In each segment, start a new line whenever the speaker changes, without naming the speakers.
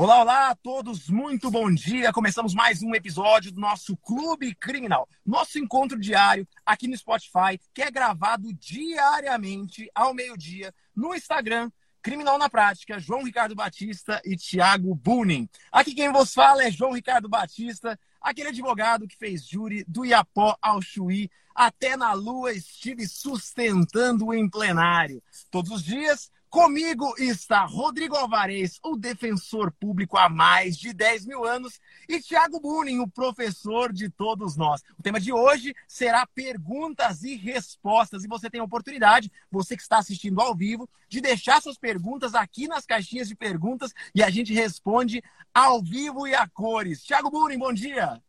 Olá, olá a todos, muito bom dia. Começamos mais um episódio do nosso Clube Criminal, nosso encontro diário aqui no Spotify, que é gravado diariamente ao meio-dia no Instagram. Criminal na Prática, João Ricardo Batista e Thiago Bunin. Aqui quem vos fala é João Ricardo Batista, aquele advogado que fez júri do Iapó ao Chuí, até na lua estive sustentando em plenário. Todos os dias Comigo está Rodrigo Alvarez, o defensor público há mais de 10 mil anos, e Tiago Bunin, o professor de todos nós. O tema de hoje será perguntas e respostas. E você tem a oportunidade, você que está assistindo ao vivo, de deixar suas perguntas aqui nas caixinhas de perguntas e a gente responde ao vivo e a cores. Tiago Bunin, bom dia!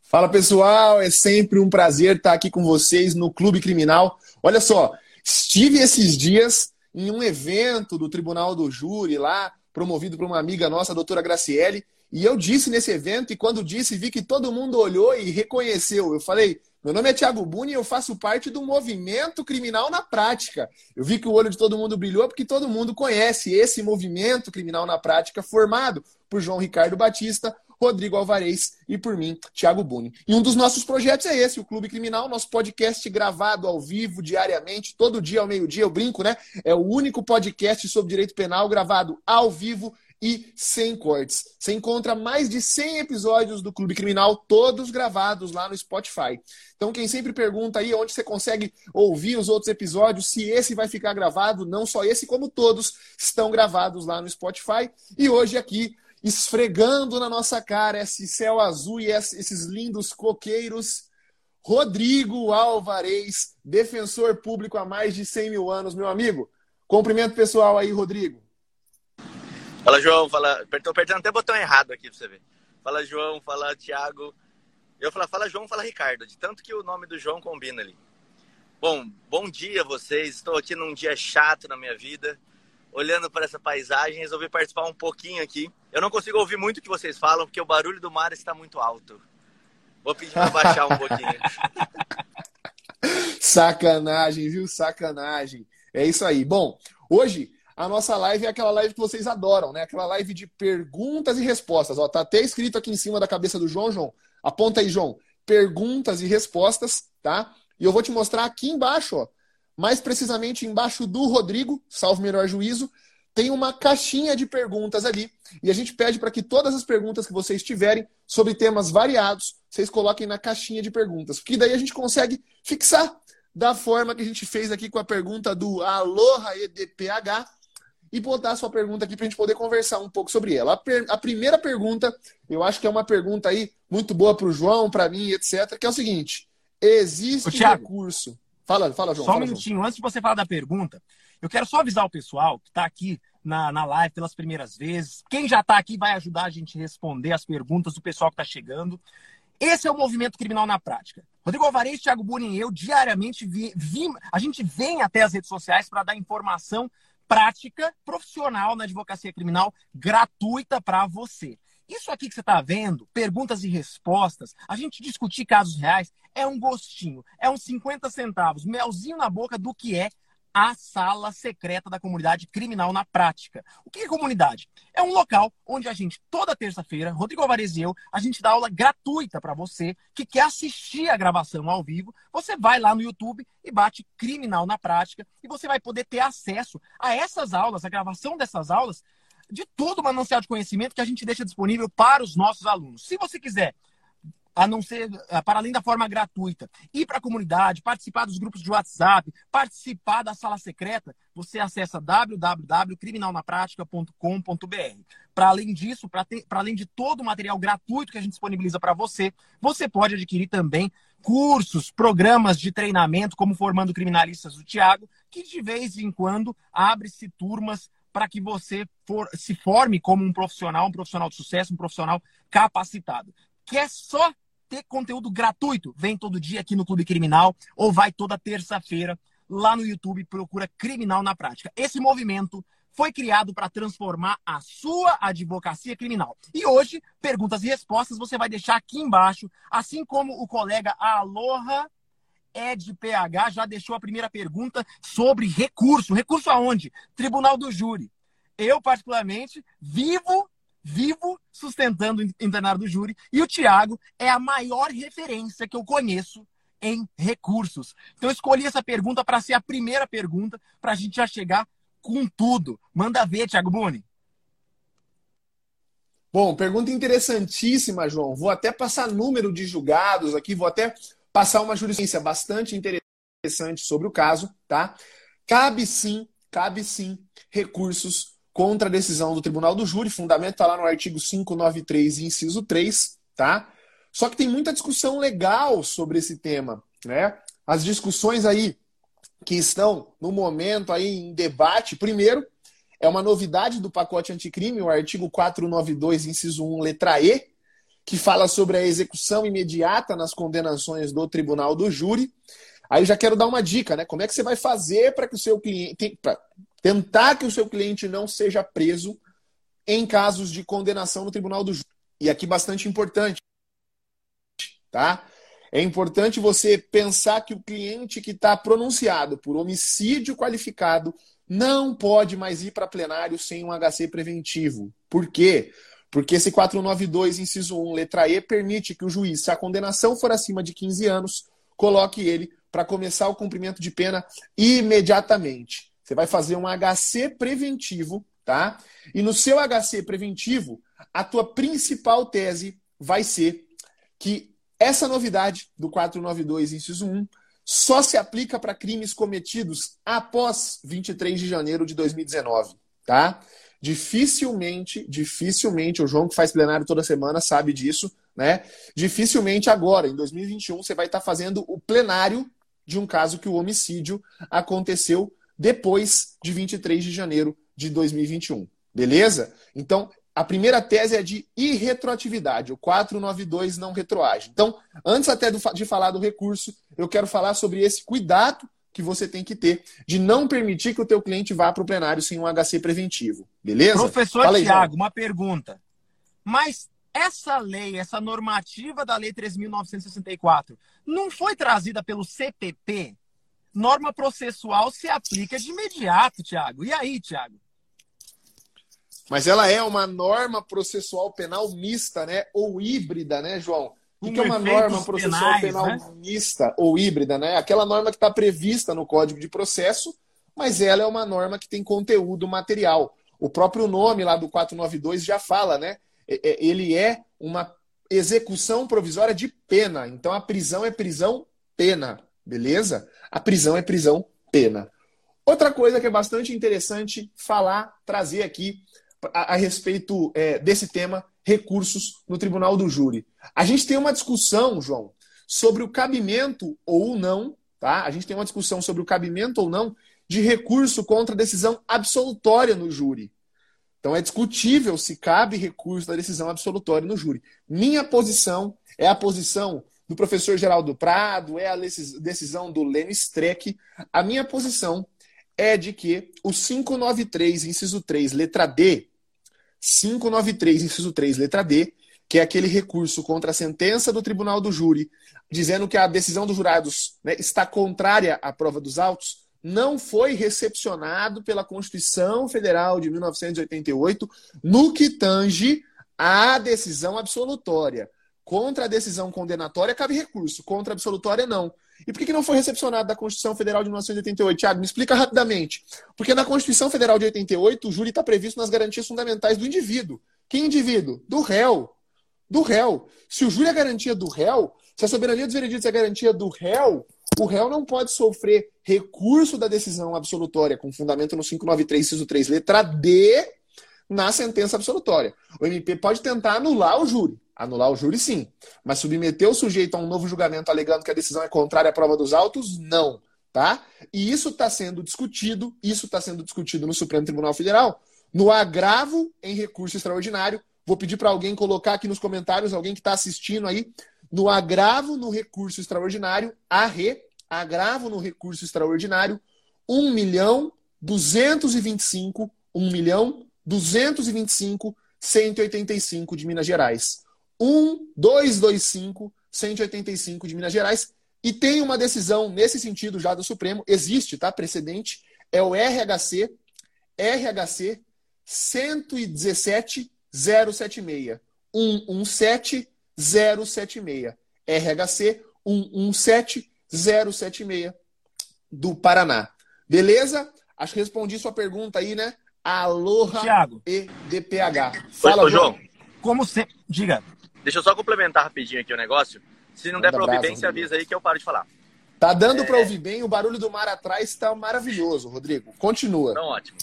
Fala pessoal, é sempre um prazer estar aqui com vocês no Clube Criminal. Olha só, estive esses dias em um evento do Tribunal do Júri lá, promovido por uma amiga nossa, a doutora Graciele, e eu disse nesse evento, e quando disse, vi que todo mundo olhou e reconheceu. Eu falei, meu nome é Tiago Buni e eu faço parte do movimento criminal na prática. Eu vi que o olho de todo mundo brilhou porque todo mundo conhece esse movimento criminal na prática formado por João Ricardo Batista, Rodrigo Alvarez e por mim, Thiago Buni. E um dos nossos projetos é esse, o Clube Criminal, nosso podcast gravado ao vivo, diariamente, todo dia ao meio-dia, eu brinco, né? É o único podcast sobre direito penal gravado ao vivo e sem cortes. Você encontra mais de 100 episódios do Clube Criminal, todos gravados lá no Spotify. Então, quem sempre pergunta aí onde você consegue ouvir os outros episódios, se esse vai ficar gravado, não só esse, como todos estão gravados lá no Spotify. E hoje aqui esfregando na nossa cara esse céu azul e esses lindos coqueiros. Rodrigo Alvarez, defensor público há mais de 100 mil anos, meu amigo. Cumprimento pessoal aí, Rodrigo.
Fala, João. Fala... Estou apertando até botão errado aqui para você ver. Fala, João. Fala, Thiago. Eu falo, fala, João. Fala, Ricardo. De tanto que o nome do João combina ali. Bom, bom dia a vocês. Estou aqui num dia chato na minha vida olhando para essa paisagem, resolvi participar um pouquinho aqui. Eu não consigo ouvir muito o que vocês falam, porque o barulho do mar está muito alto. Vou pedir para baixar um pouquinho.
Sacanagem, viu? Sacanagem. É isso aí. Bom, hoje a nossa live é aquela live que vocês adoram, né? Aquela live de perguntas e respostas. Ó, tá até escrito aqui em cima da cabeça do João, João. Aponta aí, João. Perguntas e respostas, tá? E eu vou te mostrar aqui embaixo, ó mais precisamente embaixo do Rodrigo, salvo melhor juízo, tem uma caixinha de perguntas ali. E a gente pede para que todas as perguntas que vocês tiverem sobre temas variados, vocês coloquem na caixinha de perguntas. Porque daí a gente consegue fixar da forma que a gente fez aqui com a pergunta do Aloha EDPH e botar a sua pergunta aqui para a gente poder conversar um pouco sobre ela. A, per... a, primeira pergunta, eu acho que é uma pergunta aí muito boa para o João, para mim, etc., que é o seguinte: existe recurso. Fala, fala, João.
Só
fala,
um minutinho, João. antes de você falar da pergunta, eu quero só avisar o pessoal que está aqui na, na live pelas primeiras vezes. Quem já está aqui vai ajudar a gente a responder as perguntas do pessoal que está chegando. Esse é o movimento criminal na prática. Rodrigo Alvarez, Thiago Bunin e eu, diariamente, vi, vi, a gente vem até as redes sociais para dar informação prática, profissional na advocacia criminal, gratuita para você. Isso aqui que você está vendo, perguntas e respostas, a gente discutir casos reais, é um gostinho, é uns 50 centavos, melzinho na boca do que é a sala secreta da comunidade criminal na prática. O que é comunidade? É um local onde a gente, toda terça-feira, Rodrigo Alvarez e eu, a gente dá aula gratuita para você que quer assistir a gravação ao vivo. Você vai lá no YouTube e bate Criminal na Prática e você vai poder ter acesso a essas aulas, a gravação dessas aulas, de todo o manancial de conhecimento que a gente deixa disponível para os nossos alunos. Se você quiser a não ser eh, para além da forma gratuita, ir para a comunidade, participar dos grupos de WhatsApp, participar da sala secreta, você acessa www.criminalnapratica.com.br. Para além disso, para além de todo o material gratuito que a gente disponibiliza para você, você pode adquirir também cursos, programas de treinamento, como Formando Criminalistas do Tiago, que de vez em quando abre-se turmas para que você for, se forme como um profissional, um profissional de sucesso, um profissional capacitado. Quer só ter conteúdo gratuito? Vem todo dia aqui no Clube Criminal ou vai toda terça-feira lá no YouTube, procura Criminal na Prática. Esse movimento foi criado para transformar a sua advocacia criminal. E hoje, perguntas e respostas você vai deixar aqui embaixo, assim como o colega Aloha Ed PH já deixou a primeira pergunta sobre recurso. Recurso aonde? Tribunal do Júri. Eu, particularmente, vivo, sustentando o internário do júri. E o Tiago é a maior referência que eu conheço em recursos. Então, escolhi essa pergunta para ser a primeira pergunta, para a gente já chegar com tudo. Manda ver, Tiago Buni.
Bom, pergunta interessantíssima, João. Vou até passar número de julgados aqui, vou até passar uma jurisprudência bastante interessante sobre o caso, tá? Cabe sim, cabe sim recursos contra a decisão do Tribunal do Júri, fundamento está lá no artigo 593, inciso 3, tá? Só que tem muita discussão legal sobre esse tema, né? As discussões aí que estão no momento aí em debate, primeiro, é uma novidade do pacote anticrime, o artigo 492, inciso 1, letra E, que fala sobre a execução imediata nas condenações do tribunal do júri. Aí já quero dar uma dica, né? Como é que você vai fazer para que o seu cliente. Pra tentar que o seu cliente não seja preso em casos de condenação no tribunal do júri. E aqui bastante importante, tá? É importante você pensar que o cliente que está pronunciado por homicídio qualificado não pode mais ir para plenário sem um HC preventivo. Por quê? Porque esse 492, inciso 1, letra E, permite que o juiz, se a condenação for acima de 15 anos, coloque ele para começar o cumprimento de pena imediatamente. Você vai fazer um HC preventivo, tá? E no seu HC preventivo, a tua principal tese vai ser que essa novidade do 492, inciso 1, só se aplica para crimes cometidos após 23 de janeiro de 2019, tá? Dificilmente, dificilmente, o João que faz plenário toda semana sabe disso, né? Dificilmente agora, em 2021, você vai estar fazendo o plenário de um caso que o homicídio aconteceu depois de 23 de janeiro de 2021. Beleza? Então, a primeira tese é de irretroatividade. O 492 não retroage. Então, antes até de falar do recurso, eu quero falar sobre esse cuidado que você tem que ter de não permitir que o teu cliente vá para o plenário sem um HC preventivo. Beleza?
Professor Tiago, uma pergunta. Mas essa lei, essa normativa da Lei 3.964, não foi trazida pelo CPP? Norma processual se aplica de imediato, Tiago. E aí, Tiago?
Mas ela é uma norma processual penal mista, né? Ou híbrida, né, João? O que é uma norma processual penais, penal né? mista ou híbrida, né? Aquela norma que está prevista no Código de Processo, mas ela é uma norma que tem conteúdo material. O próprio nome lá do 492 já fala, né? É, é, ele é uma execução provisória de pena. Então a prisão é prisão pena, beleza? A prisão é prisão pena. Outra coisa que é bastante interessante falar, trazer aqui a, a respeito é, desse tema, recursos no tribunal do júri. A gente tem uma discussão, João, sobre o cabimento ou não, tá? A gente tem uma discussão sobre o cabimento ou não de recurso contra decisão absolutória no júri. Então é discutível se cabe recurso da decisão absolutória no júri. Minha posição é a posição do professor Geraldo Prado, é a decisão do Lênin Streck. A minha posição é de que o 593, inciso 3, letra D, 593, inciso 3, letra D, que é aquele recurso contra a sentença do tribunal do júri, dizendo que a decisão dos jurados né, está contrária à prova dos autos, não foi recepcionado pela Constituição Federal de 1988 no que tange à decisão absolutória. Contra a decisão condenatória cabe recurso, contra a absolutória não. E por que não foi recepcionado da Constituição Federal de 1988? Tiago, me explica rapidamente. Porque na Constituição Federal de 88, o júri está previsto nas garantias fundamentais do indivíduo. Que indivíduo? Do réu. Do réu. Se o júri é garantia do réu, se a soberania dos vereditos é garantia do réu, o réu não pode sofrer recurso da decisão absolutória com fundamento no 593, inciso 3, letra D, na sentença absolutória. O MP pode tentar anular o júri. Anular o júri, sim. Mas submeter o sujeito a um novo julgamento alegando que a decisão é contrária à prova dos autos, não. Tá? E isso está sendo discutido, isso está sendo discutido no Supremo Tribunal Federal, no agravo em recurso extraordinário. Vou pedir para alguém colocar aqui nos comentários, alguém que está assistindo aí, no agravo no recurso extraordinário, ARRE, agravo no recurso extraordinário, 1 milhão 225, 1 milhão 225 185 de Minas Gerais. 1225 185 de Minas Gerais. E tem uma decisão nesse sentido já do Supremo, existe, tá? Precedente, é o RHC, RHC 117076. 117076. RHC 117076 do Paraná. Beleza? Acho que respondi sua pergunta aí, né? Aloha
Thiago.
EDPH.
Fala, Oi, João.
Como sempre. Diga.
Deixa eu só complementar rapidinho aqui o negócio. Se não der para ouvir bem, você avisa aí que eu paro de falar.
Tá dando é... para ouvir bem, o barulho do mar atrás está maravilhoso, Rodrigo. Continua.
Então, ótimo.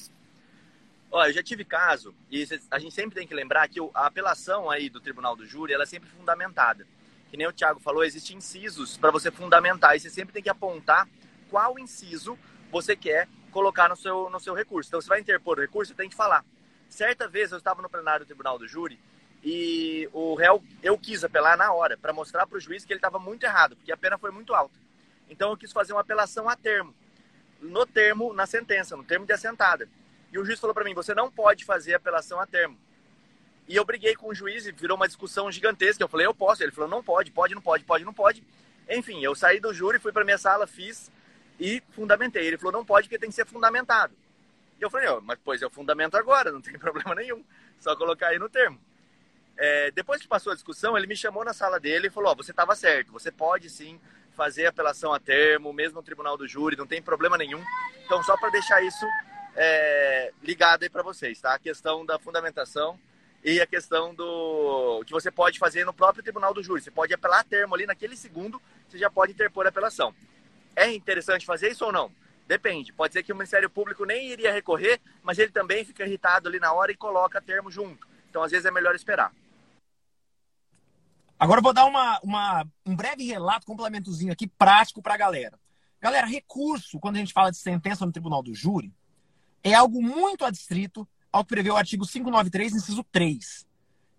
Olha, eu já tive caso, e a gente sempre tem que lembrar que a apelação aí do Tribunal do Júri, ela é sempre fundamentada. Que nem o Thiago falou, existem incisos para você fundamentar, e você sempre tem que apontar qual inciso você quer colocar no seu, no seu recurso. Então, você vai interpor o recurso, você tem que falar. Certa vez, eu estava no plenário do Tribunal do Júri, e o réu, eu quis apelar na hora, para mostrar para o juiz que ele estava muito errado, porque a pena foi muito alta. Então eu quis fazer uma apelação a termo, no termo, na sentença, no termo de assentada. E o juiz falou para mim: você não pode fazer apelação a termo. E eu briguei com o juiz e virou uma discussão gigantesca. Eu falei: eu posso. Ele falou: não pode, pode, não pode, pode, não pode. Enfim, eu saí do júri, fui para minha sala, fiz e fundamentei. Ele falou: não pode, porque tem que ser fundamentado. E eu falei: oh, mas pois eu fundamento agora, não tem problema nenhum, só colocar aí no termo. É, depois que passou a discussão, ele me chamou na sala dele e falou: oh, você estava certo, você pode sim fazer apelação a termo, mesmo no tribunal do júri, não tem problema nenhum. Então, só para deixar isso é, ligado aí para vocês, tá? A questão da fundamentação e a questão do que você pode fazer no próprio tribunal do júri. Você pode apelar a termo ali naquele segundo, você já pode interpor a apelação. É interessante fazer isso ou não? Depende. Pode ser que o Ministério Público nem iria recorrer, mas ele também fica irritado ali na hora e coloca termo junto. Então, às vezes, é melhor esperar.
Agora eu vou dar uma, uma, um breve relato, complementozinho aqui, prático para a galera. Galera, recurso, quando a gente fala de sentença no tribunal do júri, é algo muito adstrito ao que prevê o artigo 593, inciso 3.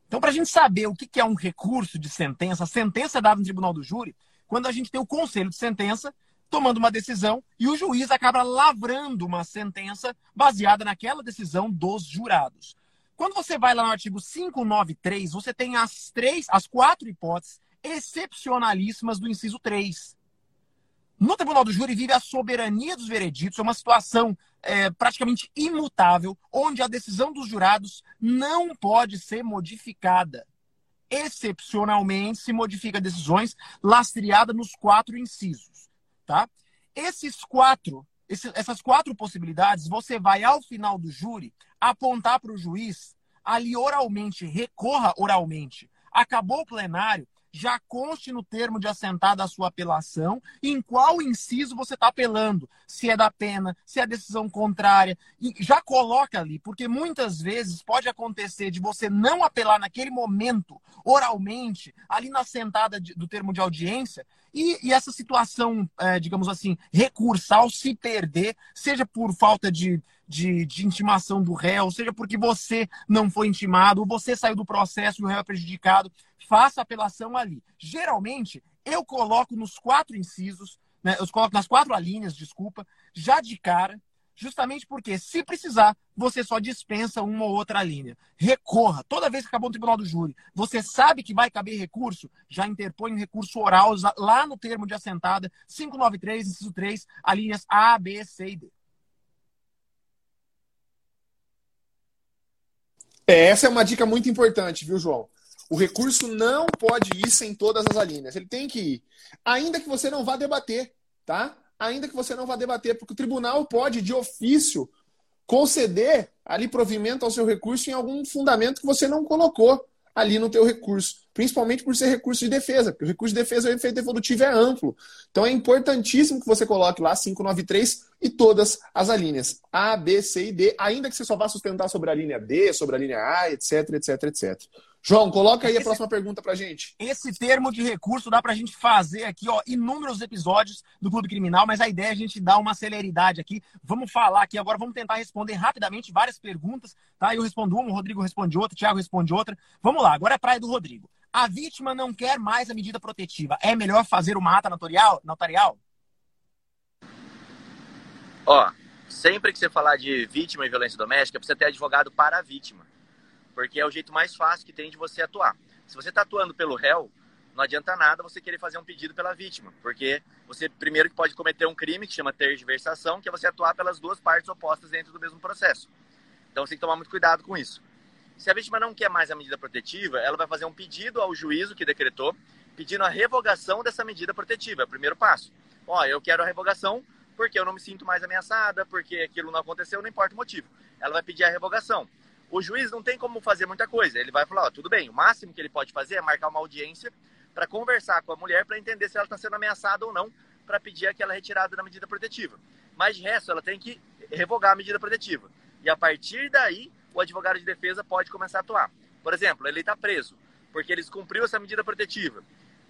Então, para a gente saber o que é um recurso de sentença, a sentença é dada no tribunal do júri quando a gente tem o conselho de sentença tomando uma decisão e o juiz acaba lavrando uma sentença baseada naquela decisão dos jurados. Quando você vai lá no artigo 593, você tem as três, as quatro hipóteses excepcionalíssimas do inciso 3. No Tribunal do Júri vive a soberania dos vereditos, é uma situação é, praticamente imutável, onde a decisão dos jurados não pode ser modificada. Excepcionalmente, se modifica decisões lastreadas nos quatro incisos. Tá? Esses quatro, esses, essas quatro possibilidades, você vai, ao final do júri, apontar para o juiz, ali oralmente, recorra oralmente. Acabou o plenário, já conste no termo de assentada a sua apelação, em qual inciso você está apelando, se é da pena, se é decisão contrária, e já coloca ali, porque muitas vezes pode acontecer de você não apelar naquele momento, oralmente, ali na assentada de, do termo de audiência, e, e essa situação, é, digamos assim, recursal se perder, seja por falta de, de, de, intimação do réu, seja porque você não foi intimado, ou você saiu do processo e o réu é prejudicado, faça apelação ali. Geralmente, eu coloco nos quatro incisos, né, eu coloco nas quatro alíneas, desculpa, já de cara, justamente porque, se precisar, você só dispensa uma ou outra linha. Recorra. Toda vez que acabou o tribunal do júri, você sabe que vai caber recurso, já interpõe um recurso oral lá no termo de assentada, 593, inciso 3, alíneas A, B, C e D.
É, essa é uma dica muito importante, viu, João? O recurso não pode ir sem todas as alíneas. Ele tem que ir. Ainda que você não vá debater, tá? Ainda que você não vá debater, porque o tribunal pode, de ofício, conceder ali provimento ao seu recurso em algum fundamento que você não colocou ali no teu recurso, principalmente por ser recurso de defesa, porque o recurso de defesa, o efeito evolutivo é amplo. Então é importantíssimo que você coloque lá 593 e todas as alíneas A, B, C e D, ainda que você só vá sustentar sobre a linha D, sobre a linha A, etc, etc, etc. João, coloca aí esse, a próxima pergunta pra gente.
Esse termo de recurso dá pra gente fazer aqui, ó, inúmeros episódios do Clube Criminal, mas a ideia é a gente dar uma celeridade aqui. Vamos falar aqui agora, vamos tentar responder rapidamente várias perguntas, tá? Eu respondo uma, o Rodrigo responde outra, o Thiago responde outra. Vamos lá, agora é praia do Rodrigo. A vítima não quer mais a medida protetiva. É melhor fazer uma ata notarial? notarial?
Ó, sempre que você falar de vítima e violência doméstica, precisa ter advogado para a vítima porque é o jeito mais fácil que tem de você atuar. Se você está atuando pelo réu, não adianta nada você querer fazer um pedido pela vítima, porque você primeiro pode cometer um crime que chama tergiversação, que é você atuar pelas duas partes opostas dentro do mesmo processo. Então você tem que tomar muito cuidado com isso. Se a vítima não quer mais a medida protetiva, ela vai fazer um pedido ao juízo que decretou, pedindo a revogação dessa medida protetiva. É o primeiro passo. Ó, eu quero a revogação porque eu não me sinto mais ameaçada, porque aquilo não aconteceu, não importa o motivo. Ela vai pedir a revogação. O juiz não tem como fazer muita coisa. Ele vai falar, ó, tudo bem, o máximo que ele pode fazer é marcar uma audiência para conversar com a mulher para entender se ela está sendo ameaçada ou não, para pedir aquela retirada da medida protetiva. Mas de resto, ela tem que revogar a medida protetiva. E a partir daí, o advogado de defesa pode começar a atuar. Por exemplo, ele está preso porque ele cumpriu essa medida protetiva.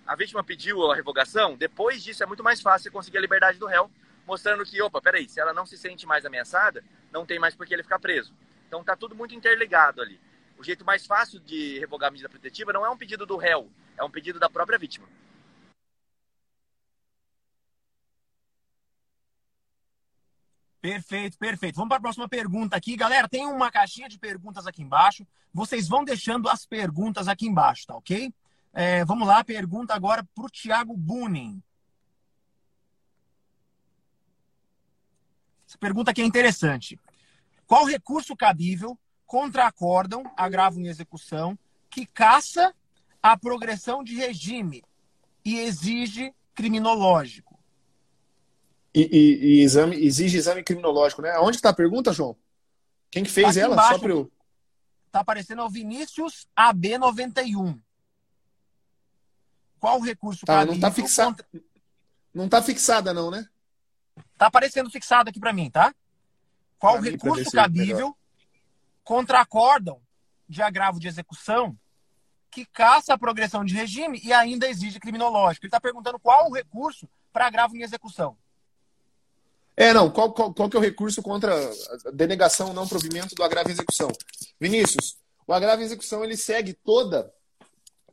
A vítima pediu a revogação, depois disso é muito mais fácil conseguir a liberdade do réu, mostrando que, opa, peraí, se ela não se sente mais ameaçada, não tem mais por que ele ficar preso. Então tá tudo muito interligado ali. O jeito mais fácil de revogar a medida protetiva não é um pedido do réu, é um pedido da própria vítima.
Perfeito, perfeito. Vamos para a próxima pergunta aqui. Galera, tem uma caixinha de perguntas aqui embaixo. Vocês vão deixando as perguntas aqui embaixo, tá ok? É, vamos lá, pergunta agora para o Thiago Bunin. Essa pergunta aqui é interessante. Qual recurso cabível contra acórdão, agravo em execução, que caça a progressão de regime e exige criminológico?
E, e, e exame, exige exame criminológico, né? Onde está a pergunta, João? Quem que fez ela?
Embaixo, Só para eu... Tá aparecendo o Vinícius AB91. Qual o recurso
tá, Não tá fixado. Contra... Não tá fixada não, né?
Tá aparecendo fixado aqui para mim, tá? Qual o recurso cabível contra acórdão de agravo de execução que caça a progressão de regime e ainda exige criminológico. Ele está perguntando qual o recurso para agravo em execução.
É, não. Qual, qual, qual que é o recurso contra a denegação não provimento do agravo em execução? Vinícius, o agravo em execução ele segue toda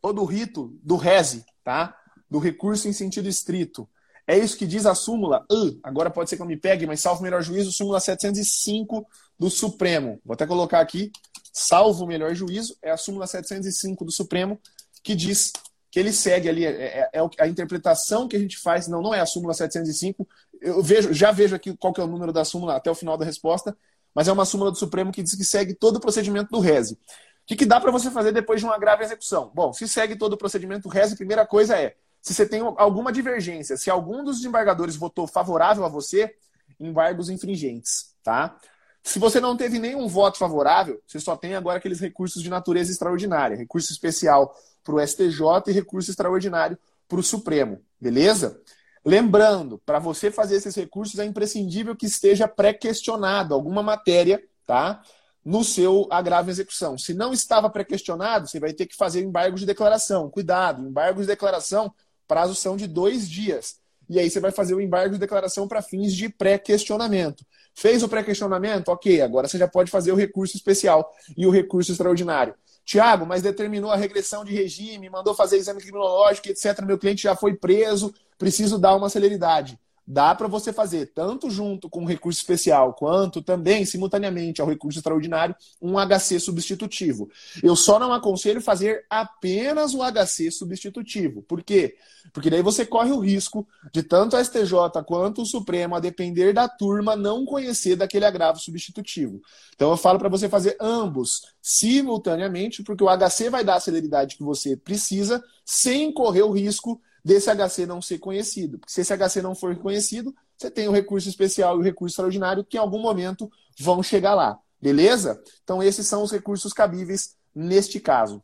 todo o rito do rese, tá? Do recurso em sentido estrito. É isso que diz a súmula, uh, agora pode ser que eu me pegue, mas salvo melhor juízo, súmula 705 do Supremo. Vou até colocar aqui, salvo melhor juízo, é a súmula 705 do Supremo, que diz que ele segue ali, é, é, é, a interpretação que a gente faz, não, não é a súmula 705, eu vejo, já vejo aqui qual que é o número da súmula até o final da resposta, mas é uma súmula do Supremo que diz que segue todo o procedimento do RESE. O que, que dá para você fazer depois de uma grave execução? Bom, se segue todo o procedimento do RESE, a primeira coisa é se você tem alguma divergência, se algum dos desembargadores votou favorável a você, embargos infringentes, tá? Se você não teve nenhum voto favorável, você só tem agora aqueles recursos de natureza extraordinária, recurso especial para o STJ e recurso extraordinário para o Supremo, beleza? Lembrando, para você fazer esses recursos é imprescindível que esteja pré-questionado alguma matéria, tá? No seu agravo em execução. Se não estava pré-questionado, você vai ter que fazer embargo de declaração. Cuidado, embargo de declaração Prazos são de dois dias. E aí você vai fazer o embargo de declaração para fins de pré-questionamento. Fez o pré-questionamento? Ok, agora você já pode fazer o recurso especial e o recurso extraordinário. Tiago, mas determinou a regressão de regime, mandou fazer exame criminológico, etc. Meu cliente já foi preso, preciso dar uma celeridade dá para você fazer, tanto junto com o recurso especial, quanto também, simultaneamente, ao recurso extraordinário, um HC substitutivo. Eu só não aconselho fazer apenas o HC substitutivo. Por quê? Porque daí você corre o risco de tanto a STJ quanto o Supremo, a depender da turma, não conhecer daquele agravo substitutivo. Então eu falo para você fazer ambos simultaneamente, porque o HC vai dar a celeridade que você precisa, sem correr o risco desse HC não ser conhecido. Porque se esse HC não for reconhecido, você tem o recurso especial e o recurso extraordinário que em algum momento vão chegar lá. Beleza? Então, esses são os recursos cabíveis neste caso.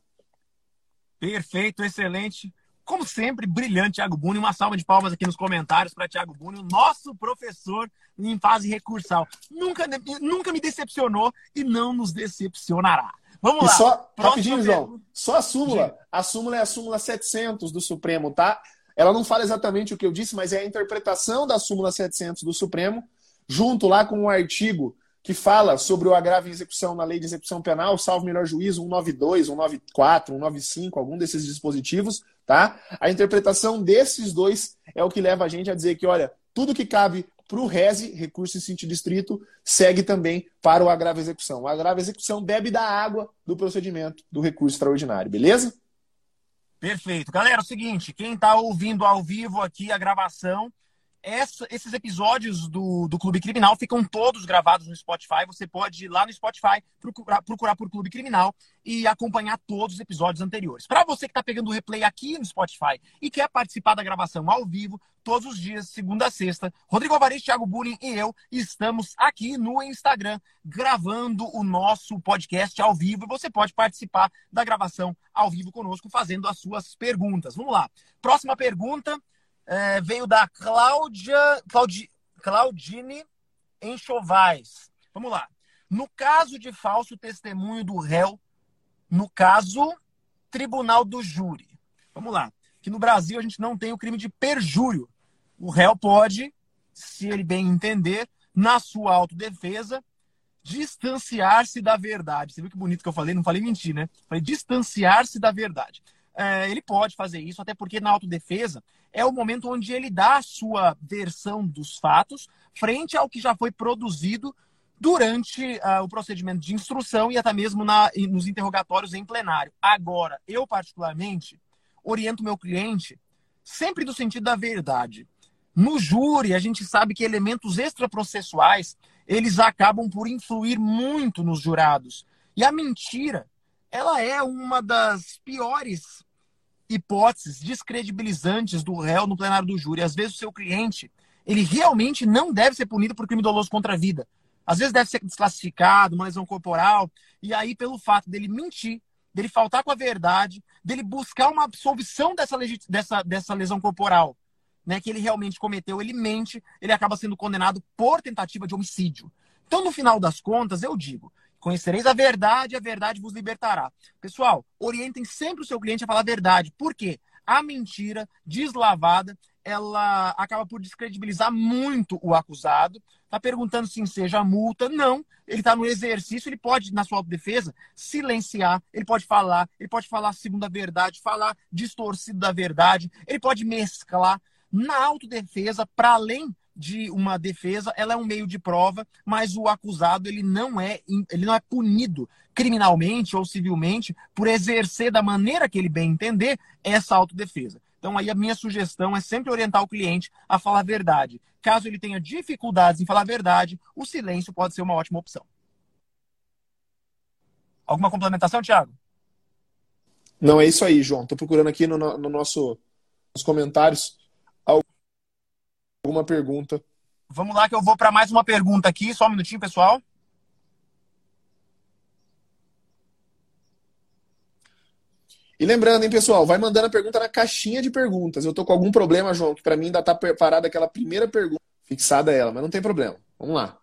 Perfeito, excelente. Como sempre, brilhante, Thiago Buni. Uma salva de palmas aqui nos comentários para Thiago Buni, o nosso professor em fase recursal. Nunca, nunca me decepcionou e não nos decepcionará. Vamos
e
lá.
Só, rapidinho, João. Só a súmula. A súmula é a súmula 700 do Supremo, tá? Ela não fala exatamente o que eu disse, mas é a interpretação da súmula 700 do Supremo, junto lá com um artigo que fala sobre o agravo em execução na lei de execução penal, salvo melhor juízo, 192, 194, 195, algum desses dispositivos, tá? A interpretação desses dois é o que leva a gente a dizer que, olha, tudo que cabe para o RESE, recurso em sentido estrito, segue também para o agravo execução. O agravo execução bebe da água do procedimento do recurso extraordinário, beleza?
Perfeito. Galera, é o seguinte, quem está ouvindo ao vivo aqui a gravação, essa, esses episódios do, do Clube Criminal ficam todos gravados no Spotify. Você pode ir lá no Spotify, procurar, procurar por Clube Criminal e acompanhar todos os episódios anteriores. Para você que está pegando o replay aqui no Spotify e quer participar da gravação ao vivo, todos os dias, segunda a sexta, Rodrigo Alvarez, Thiago Bullying e eu estamos aqui no Instagram gravando o nosso podcast ao vivo. Você pode participar da gravação ao vivo conosco, fazendo as suas perguntas. Vamos lá. Próxima pergunta é, veio da Cláudia, Claudi, Claudine Enxovais. Vamos lá. No caso de falso testemunho do réu, no caso, tribunal do júri. Vamos lá. Que no Brasil a gente não tem o crime de perjúrio. O réu pode, se ele bem entender, na sua autodefesa, distanciar-se da verdade. Você viu que bonito que eu falei? Não falei mentir, né? Falei distanciar-se da verdade. É, ele pode fazer isso, até porque na autodefesa é o momento onde ele dá a sua versão dos fatos frente ao que já foi produzido durante uh, o procedimento de instrução e até mesmo na, nos interrogatórios em plenário. Agora, eu particularmente oriento meu cliente sempre no sentido da verdade. No júri, a gente sabe que elementos extraprocessuais, eles acabam por influir muito nos jurados. E a mentira, ela é uma das piores hipóteses descredibilizantes do réu no plenário do júri. Às vezes o seu cliente, ele realmente não deve ser punido por crime doloso contra a vida. Às vezes deve ser desclassificado, uma lesão corporal, e aí pelo fato dele mentir, dele faltar com a verdade, dele buscar uma absolvição dessa, dessa, dessa lesão corporal, né, que ele realmente cometeu, ele mente, ele acaba sendo condenado por tentativa de homicídio. Então, no final das contas, eu digo, Conhecereis a verdade, a verdade vos libertará. Pessoal, orientem sempre o seu cliente a falar a verdade. Por quê? A mentira deslavada, ela acaba por descredibilizar muito o acusado. Está perguntando se seja multa. Não. Ele está no exercício, ele pode, na sua autodefesa, silenciar, ele pode falar, ele pode falar segundo a verdade, falar distorcido da verdade, ele pode mesclar. Na autodefesa, para além de uma defesa, ela é um meio de prova, mas o acusado ele não é ele não é punido criminalmente ou civilmente por exercer da maneira que ele bem entender essa autodefesa. Então aí a minha sugestão é sempre orientar o cliente a falar a verdade. Caso ele tenha dificuldades em falar a verdade, o silêncio pode ser uma ótima opção. Alguma complementação, Thiago?
Não, é isso aí, João. Estou procurando aqui no, no nosso, nos comentários alguma pergunta.
Vamos lá que eu vou para mais uma pergunta aqui, só um minutinho, pessoal.
E lembrando, hein, pessoal, vai mandando a pergunta na caixinha de perguntas. Eu tô com algum problema, João, que para mim ainda tá preparada aquela primeira pergunta, fixada ela, mas não tem problema. Vamos lá.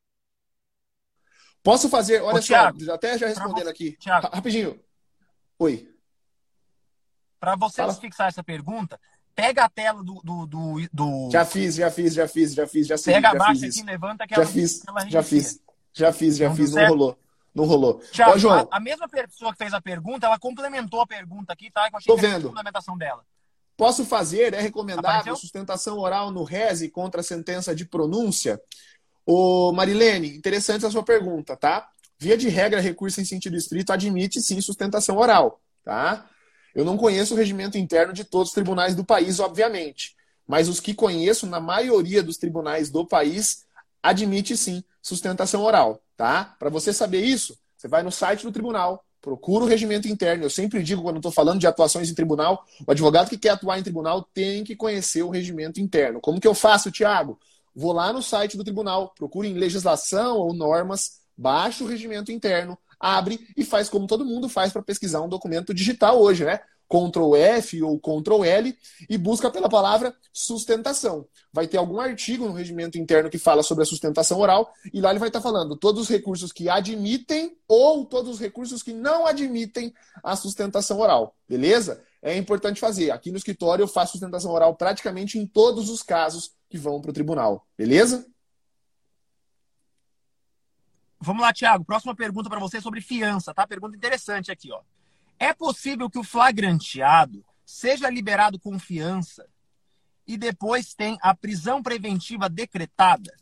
Posso fazer, olha Ô, só, Thiago, até já respondendo aqui. Thiago. Rapidinho. Oi.
Para vocês Fala. fixar essa pergunta, pega a tela do, do, do, do,
Já fiz, já fiz, já fiz, já fiz, já
Pega
já
abaixa aqui, levanta aquela.
Já fiz, já fiz, já fiz, já fiz, não rolou. Não rolou. Ó, João,
a, a, mesma pessoa que fez a pergunta, ela complementou a pergunta aqui, tá? Que eu achei
Tô vendo.
a complementação dela.
Posso fazer, é recomendável sustentação oral no reze contra a sentença de pronúncia? Ô, Marilene, interessante a sua pergunta, tá? Via de regra, recurso em sentido estrito admite sim sustentação oral, tá? Eu não conheço o regimento interno de todos os tribunais do país, obviamente, mas os que conheço, na maioria dos tribunais do país, admite sim sustentação oral, tá? Para você saber isso, você vai no site do tribunal, procura o regimento interno. Eu sempre digo, quando estou falando de atuações em tribunal, o advogado que quer atuar em tribunal tem que conhecer o regimento interno. Como que eu faço, Tiago? Vou lá no site do tribunal, procure em legislação ou normas, baixa o regimento interno, abre e faz como todo mundo faz para pesquisar um documento digital hoje, né? Ctrl F ou Ctrl L e busca pela palavra sustentação. Vai ter algum artigo no regimento interno que fala sobre a sustentação oral e lá ele vai estar falando todos os recursos que admitem ou todos os recursos que não admitem a sustentação oral. Beleza? É importante fazer. Aqui no escritório eu faço sustentação oral praticamente em todos os casos que vão para o tribunal. Beleza?
Vamos lá, Thiago. Próxima pergunta para você sobre fiança, tá? Pergunta interessante aqui, ó. É possível que o flagranteado seja liberado com fiança e depois tem a prisão preventiva decretada?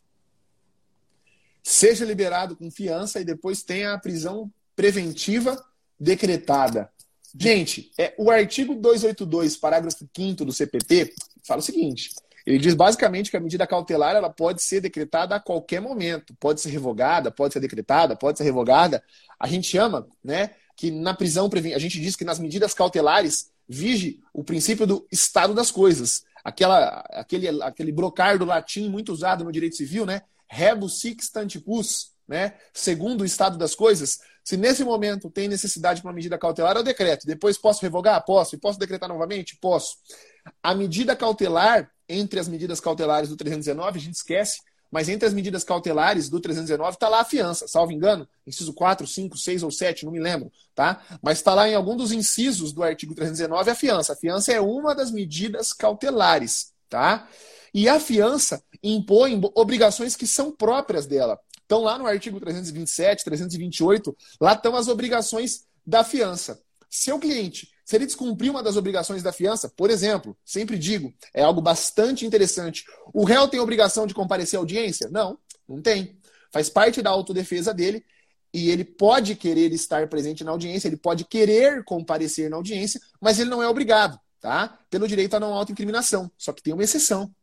Seja liberado com fiança e depois tem a prisão preventiva decretada. Gente, é, o artigo 282, parágrafo 5 do CPP, fala o seguinte: Ele diz basicamente que a medida cautelar ela pode ser decretada a qualquer momento, pode ser revogada, pode ser decretada, pode ser revogada. A gente chama, né, que na prisão a gente diz que nas medidas cautelares vige o princípio do estado das coisas. Aquela, aquele, aquele brocardo latim muito usado no direito civil, né? Rebus sic stantibus, né? Segundo o estado das coisas, se nesse momento tem necessidade de uma medida cautelar, eu decreto. Depois posso revogar? Posso. E posso decretar novamente? Posso. A medida cautelar, entre as medidas cautelares do 319, a gente esquece, mas entre as medidas cautelares do 319 está lá a fiança, salvo engano, inciso 4, 5, 6 ou 7, não me lembro, tá? Mas está lá em algum dos incisos do artigo 319 a fiança. A fiança é uma das medidas cautelares, tá? E a fiança impõe obrigações que são próprias dela. Então, lá no artigo 327, 328, lá estão as obrigações da fiança. Seu cliente, se ele descumprir uma das obrigações da fiança, por exemplo, sempre digo, é algo bastante interessante. O réu tem obrigação de comparecer à audiência? Não, não tem. Faz parte da autodefesa dele e ele pode querer estar presente na audiência, ele pode querer comparecer na audiência, mas ele não é obrigado, tá? Pelo direito à não autoincriminação. Só que tem uma exceção.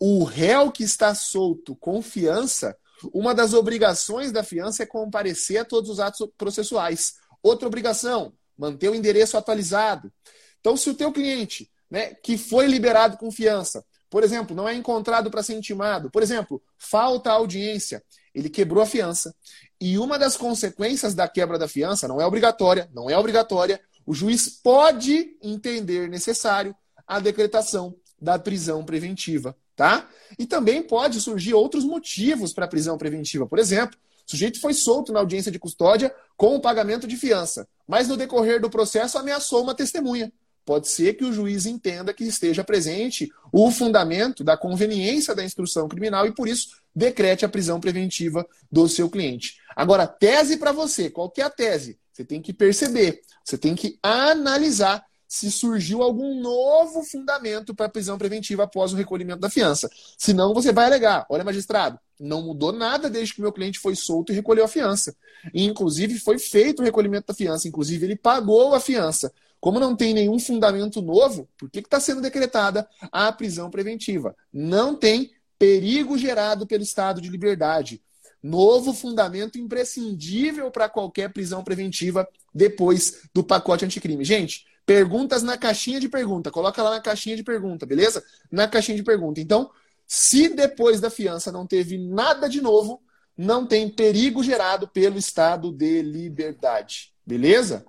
O réu que está solto com fiança, uma das obrigações da fiança é comparecer a todos os atos processuais. Outra obrigação, manter o endereço atualizado. Então, se o teu cliente, né, que foi liberado com fiança, por exemplo, não é encontrado para ser intimado, por exemplo, falta audiência, ele quebrou a fiança. E uma das consequências da quebra da fiança não é obrigatória, não é obrigatória, o juiz pode entender necessário a decretação da prisão preventiva tá? E também pode surgir outros motivos para a prisão preventiva. Por exemplo, o sujeito foi solto na audiência de custódia com o pagamento de fiança, mas no decorrer do processo ameaçou uma testemunha. Pode ser que o juiz entenda que esteja presente o fundamento da conveniência da instrução criminal e, por isso, decrete a prisão preventiva do seu cliente. Agora, tese para você, qual que é a tese? Você tem que perceber, você tem que analisar se surgiu algum novo fundamento para prisão preventiva após o recolhimento da fiança. Senão você vai alegar: olha, magistrado, não mudou nada desde que meu cliente foi solto e recolheu a fiança. E, inclusive, foi feito o recolhimento da fiança, inclusive, ele pagou a fiança. Como não tem nenhum fundamento novo, por que está sendo decretada a prisão preventiva? Não tem perigo gerado pelo estado de liberdade. Novo fundamento imprescindível para qualquer prisão preventiva depois do pacote anticrime. Gente, Perguntas na caixinha de pergunta. Coloca lá na caixinha de pergunta, beleza? Na caixinha de pergunta. Então, se depois da fiança não teve nada de novo, não tem perigo gerado pelo estado de liberdade. Beleza?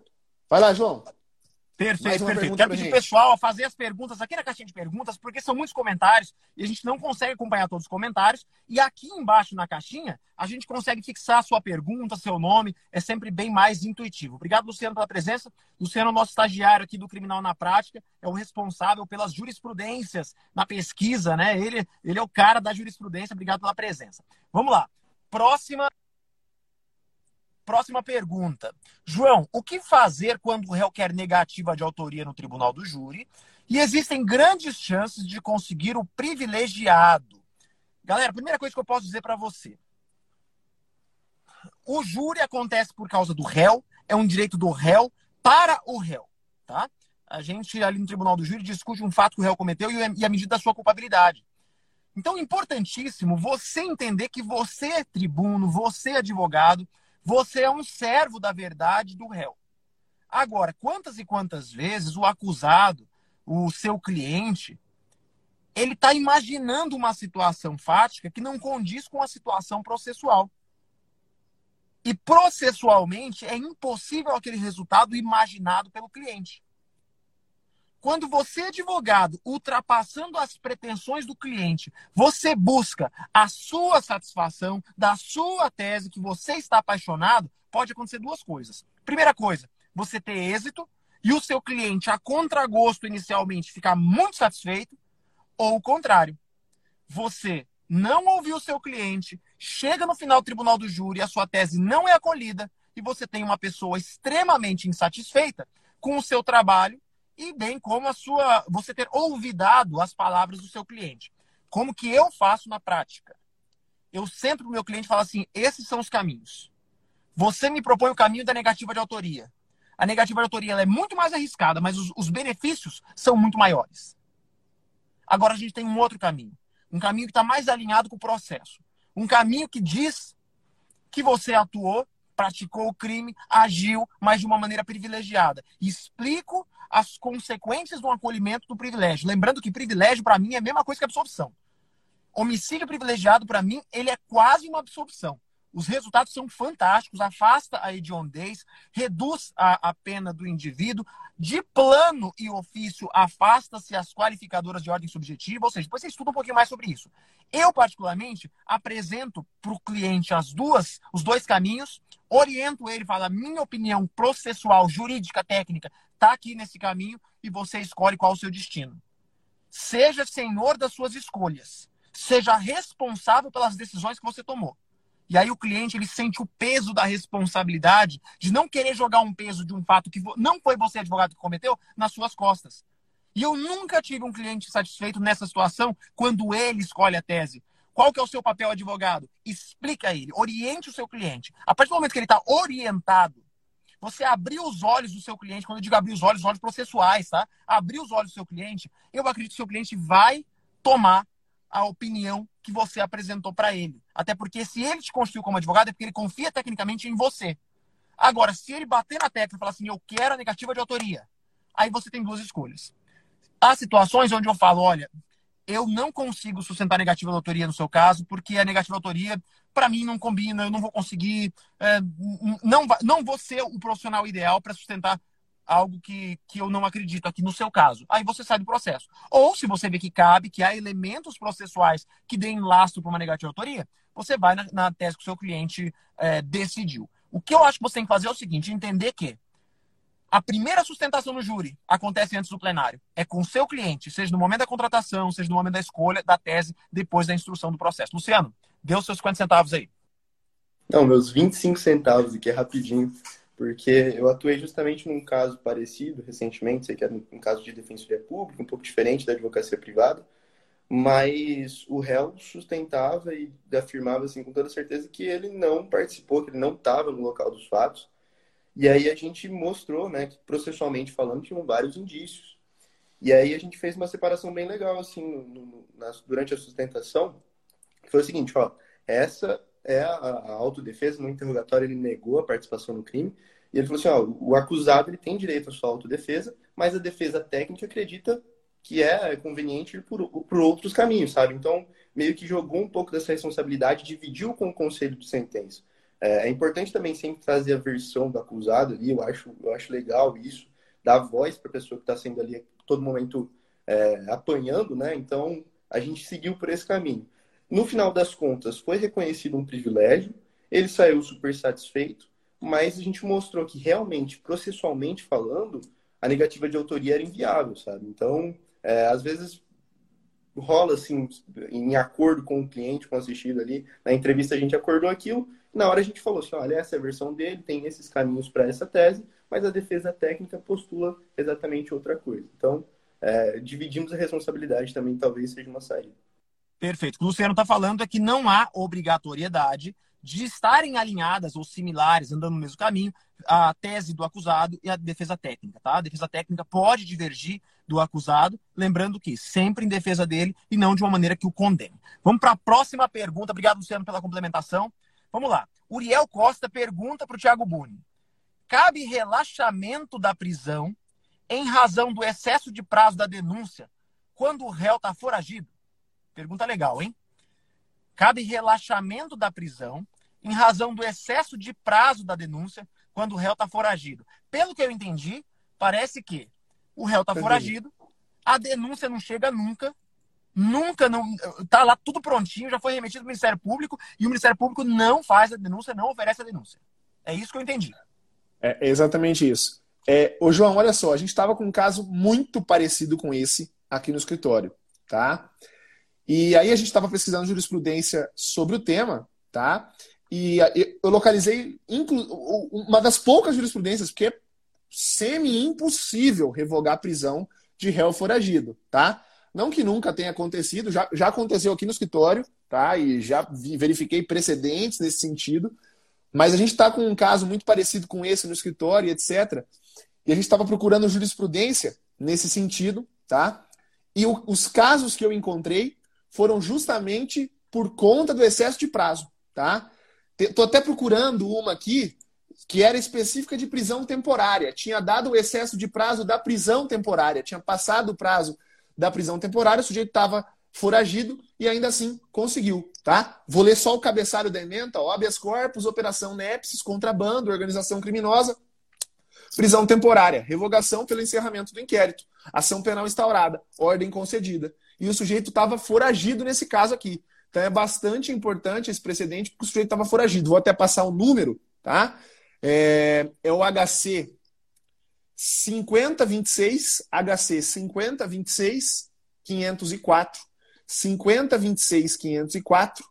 Vai lá, João.
Perfeito, perfeito. Quero pedir o pessoal a fazer as perguntas aqui na caixinha de perguntas, porque são muitos comentários e a gente não consegue acompanhar todos os comentários. E aqui embaixo na caixinha, a gente consegue fixar a sua pergunta, seu nome. É sempre bem mais intuitivo. Obrigado, Luciano, pela presença. Luciano, nosso estagiário aqui do Criminal na Prática, é o responsável pelas jurisprudências na pesquisa, né? Ele, ele é o cara da jurisprudência. Obrigado pela presença. Vamos lá. Próxima Próxima pergunta. João, o que fazer quando o réu quer negativa de autoria no tribunal do júri e existem grandes chances de conseguir o privilegiado? Galera, primeira coisa que eu posso dizer para você. O júri acontece por causa do réu, é um direito do réu para o réu, tá? A gente ali no tribunal do júri discute um fato que o réu cometeu e a medida da sua culpabilidade. Então, importantíssimo você entender que você é tribuno, você é advogado, você é um servo da verdade do réu. Agora, quantas e quantas vezes o acusado, o seu cliente, ele está imaginando uma situação fática que não condiz com a situação processual. E processualmente é impossível aquele resultado imaginado pelo cliente. Quando você, advogado, ultrapassando as pretensões do cliente, você busca a sua satisfação da sua tese que você está apaixonado, pode acontecer duas coisas. Primeira coisa, você ter êxito e o seu cliente, a contragosto inicialmente, ficar muito satisfeito, ou o contrário. Você não ouviu o seu cliente, chega no final do tribunal do júri, a sua tese não é acolhida e você tem uma pessoa extremamente insatisfeita com o seu trabalho e bem como a sua você ter ouvidado as palavras do seu cliente. Como que eu faço na prática? Eu sempre o meu cliente falo assim: esses são os caminhos. Você me propõe o caminho da negativa de autoria. A negativa de autoria é muito mais arriscada, mas os, os benefícios são muito maiores. Agora a gente tem um outro caminho. Um caminho que está mais alinhado com o processo. Um caminho que diz que você atuou, praticou o crime, agiu, mas de uma maneira privilegiada. Explico as consequências do acolhimento do privilégio. Lembrando que privilégio, para mim, é a mesma coisa que absorção. Homicídio privilegiado, para mim, ele é quase uma absorção. Os resultados são fantásticos, afasta a hediondez, reduz a, a pena do indivíduo, de plano e ofício afasta-se as qualificadoras de ordem subjetiva, ou seja, depois você estuda um pouquinho mais sobre isso. Eu, particularmente, apresento para o cliente as duas, os dois caminhos, oriento ele, fala, minha opinião processual, jurídica, técnica, está aqui nesse caminho e você escolhe qual o seu destino. Seja senhor das suas escolhas. Seja responsável pelas decisões que você tomou. E aí o cliente ele sente o peso da responsabilidade de não querer jogar um peso de um fato que não foi você advogado que cometeu nas suas costas. E eu nunca tive um cliente satisfeito nessa situação quando ele escolhe a tese. Qual que é o seu papel advogado? Explica a ele, oriente o seu cliente. A partir do momento que ele está orientado, você abrir os olhos do seu cliente, quando eu digo abrir os olhos, os olhos processuais, tá? Abrir os olhos do seu cliente, eu acredito que o seu cliente vai tomar a opinião que você apresentou para ele. Até porque se ele te constituiu como advogado é porque ele confia tecnicamente em você. Agora, se ele bater na tecla e falar assim, eu quero a negativa de autoria, aí você tem duas escolhas. Há situações onde eu falo, olha, eu não consigo sustentar negativa autoria no seu caso, porque a negativa autoria, para mim, não combina, eu não vou conseguir, é, não, não vou ser o profissional ideal para sustentar algo que, que eu não acredito aqui no seu caso. Aí você sai do processo. Ou se você vê que cabe, que há elementos processuais que deem lastro para uma negativa autoria, você vai na, na, tese que o seu cliente é, decidiu. O que eu acho que você tem que fazer é o seguinte: entender que a primeira sustentação no júri acontece antes do plenário. É com o seu cliente, seja no momento da contratação, seja no momento da escolha da tese, depois da instrução do processo. Luciano, dê os seus 50 centavos aí.
Não, meus 25 centavos aqui é rapidinho porque eu atuei justamente num caso parecido recentemente, sei que é um caso de defensoria pública, um pouco diferente da advocacia privada, mas o réu sustentava e afirmava assim com toda certeza que ele não participou, que ele não estava no local dos fatos. E aí a gente mostrou, né, que processualmente falando tinham vários indícios. E aí a gente fez uma separação bem legal assim no, no, na, durante a sustentação, que foi o seguinte, ó, essa é a, a autodefesa. No interrogatório, ele negou a participação no crime. E ele falou assim: ó, o acusado ele tem direito à sua autodefesa, mas a defesa técnica acredita que é conveniente ir por, por outros caminhos, sabe? Então, meio que jogou um pouco dessa responsabilidade, dividiu com o conselho de sentença. É, é importante também sempre trazer a versão do acusado ali, eu acho, eu acho legal isso, dar voz para a pessoa que está sendo ali todo momento é, apanhando, né? Então, a gente seguiu por esse caminho. No final das contas, foi reconhecido um privilégio, ele saiu super satisfeito, mas a gente mostrou que realmente, processualmente falando, a negativa de autoria era inviável, sabe? Então, é, às vezes rola assim, em acordo com o cliente, com o assistido ali, na entrevista a gente acordou aquilo, na hora a gente falou assim, olha, essa é a versão dele, tem esses caminhos para essa tese, mas a defesa técnica postula exatamente outra coisa. Então, é, dividimos a responsabilidade também, talvez seja uma saída.
Perfeito. O que o Luciano está falando é que não há obrigatoriedade de estarem alinhadas ou similares, andando no mesmo caminho, a tese do acusado e a defesa técnica, tá? A defesa técnica pode divergir do acusado, lembrando que sempre em defesa dele e não de uma maneira que o condene. Vamos para a próxima pergunta. Obrigado, Luciano, pela complementação. Vamos lá. Uriel Costa pergunta para o Thiago Buni. Cabe relaxamento da prisão em razão do excesso de prazo da denúncia quando o réu está foragido? Pergunta legal, hein? Cabe relaxamento da prisão em razão do excesso de prazo da denúncia quando o réu está foragido. Pelo que eu entendi, parece que o réu está foragido, a denúncia não chega nunca, nunca não tá lá tudo prontinho, já foi remetido ao Ministério Público e o Ministério Público não faz a denúncia, não oferece a denúncia. É isso que eu entendi.
É exatamente isso. É, ô João, olha só, a gente estava com um caso muito parecido com esse aqui no escritório, tá? E aí a gente estava pesquisando jurisprudência sobre o tema, tá? E eu localizei uma das poucas jurisprudências, porque é semi-impossível revogar a prisão de réu foragido, tá? Não que nunca tenha acontecido, já, já aconteceu aqui no escritório, tá? E já vi, verifiquei precedentes nesse sentido, mas a gente está com um caso muito parecido com esse no escritório, etc. E a gente estava procurando jurisprudência nesse sentido, tá? E o, os casos que eu encontrei foram justamente por conta do excesso de prazo, tá? Tô até procurando uma aqui que era específica de prisão temporária. Tinha dado o excesso de prazo da prisão temporária, tinha passado o prazo da prisão temporária, o sujeito estava foragido e ainda assim conseguiu, tá? Vou ler só o cabeçalho da emenda, ó, habeas corpus, operação Nepsis, contrabando, organização criminosa, prisão temporária, revogação pelo encerramento do inquérito, ação penal instaurada, ordem concedida. E o sujeito estava foragido nesse caso aqui. Então é bastante importante esse precedente, porque o sujeito estava foragido. Vou até passar o número, tá? É, é o HC 5026, HC 5026 504, 5026 504,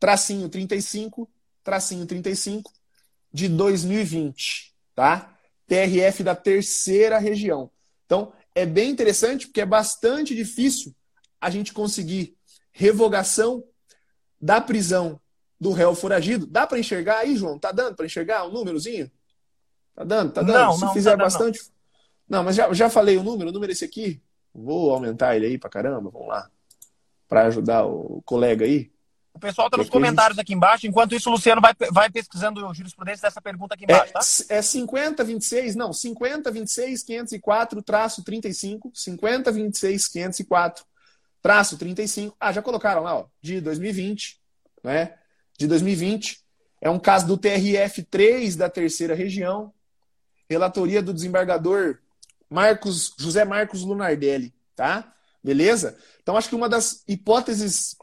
tracinho 35, tracinho 35, de 2020, tá? TRF da terceira região. Então, é bem interessante porque é bastante difícil a gente conseguir revogação da prisão do réu foragido. Dá para enxergar aí, João? Tá dando para enxergar um númerozinho? Tá dando? Tá dando?
Não,
Se
não,
fizer
tá dando,
bastante. Não. mas já, já falei o número, o número é esse aqui. Vou aumentar ele aí pra caramba, vamos lá. Para ajudar o colega aí.
O pessoal está nos
Porque
comentários aqui embaixo. Enquanto isso, o Luciano vai, vai pesquisando jurisprudência dessa pergunta aqui embaixo, tá?
É, é 50, 26, não, 50, 26, 504, traço 35, 50, 26, 504, traço 35. Ah, já colocaram lá, ó, de 2020, né? De 2020. É um caso do TRF3 da terceira região, relatoria do desembargador Marcos, José Marcos Lunardelli, tá? Beleza? Então acho que uma das hipóteses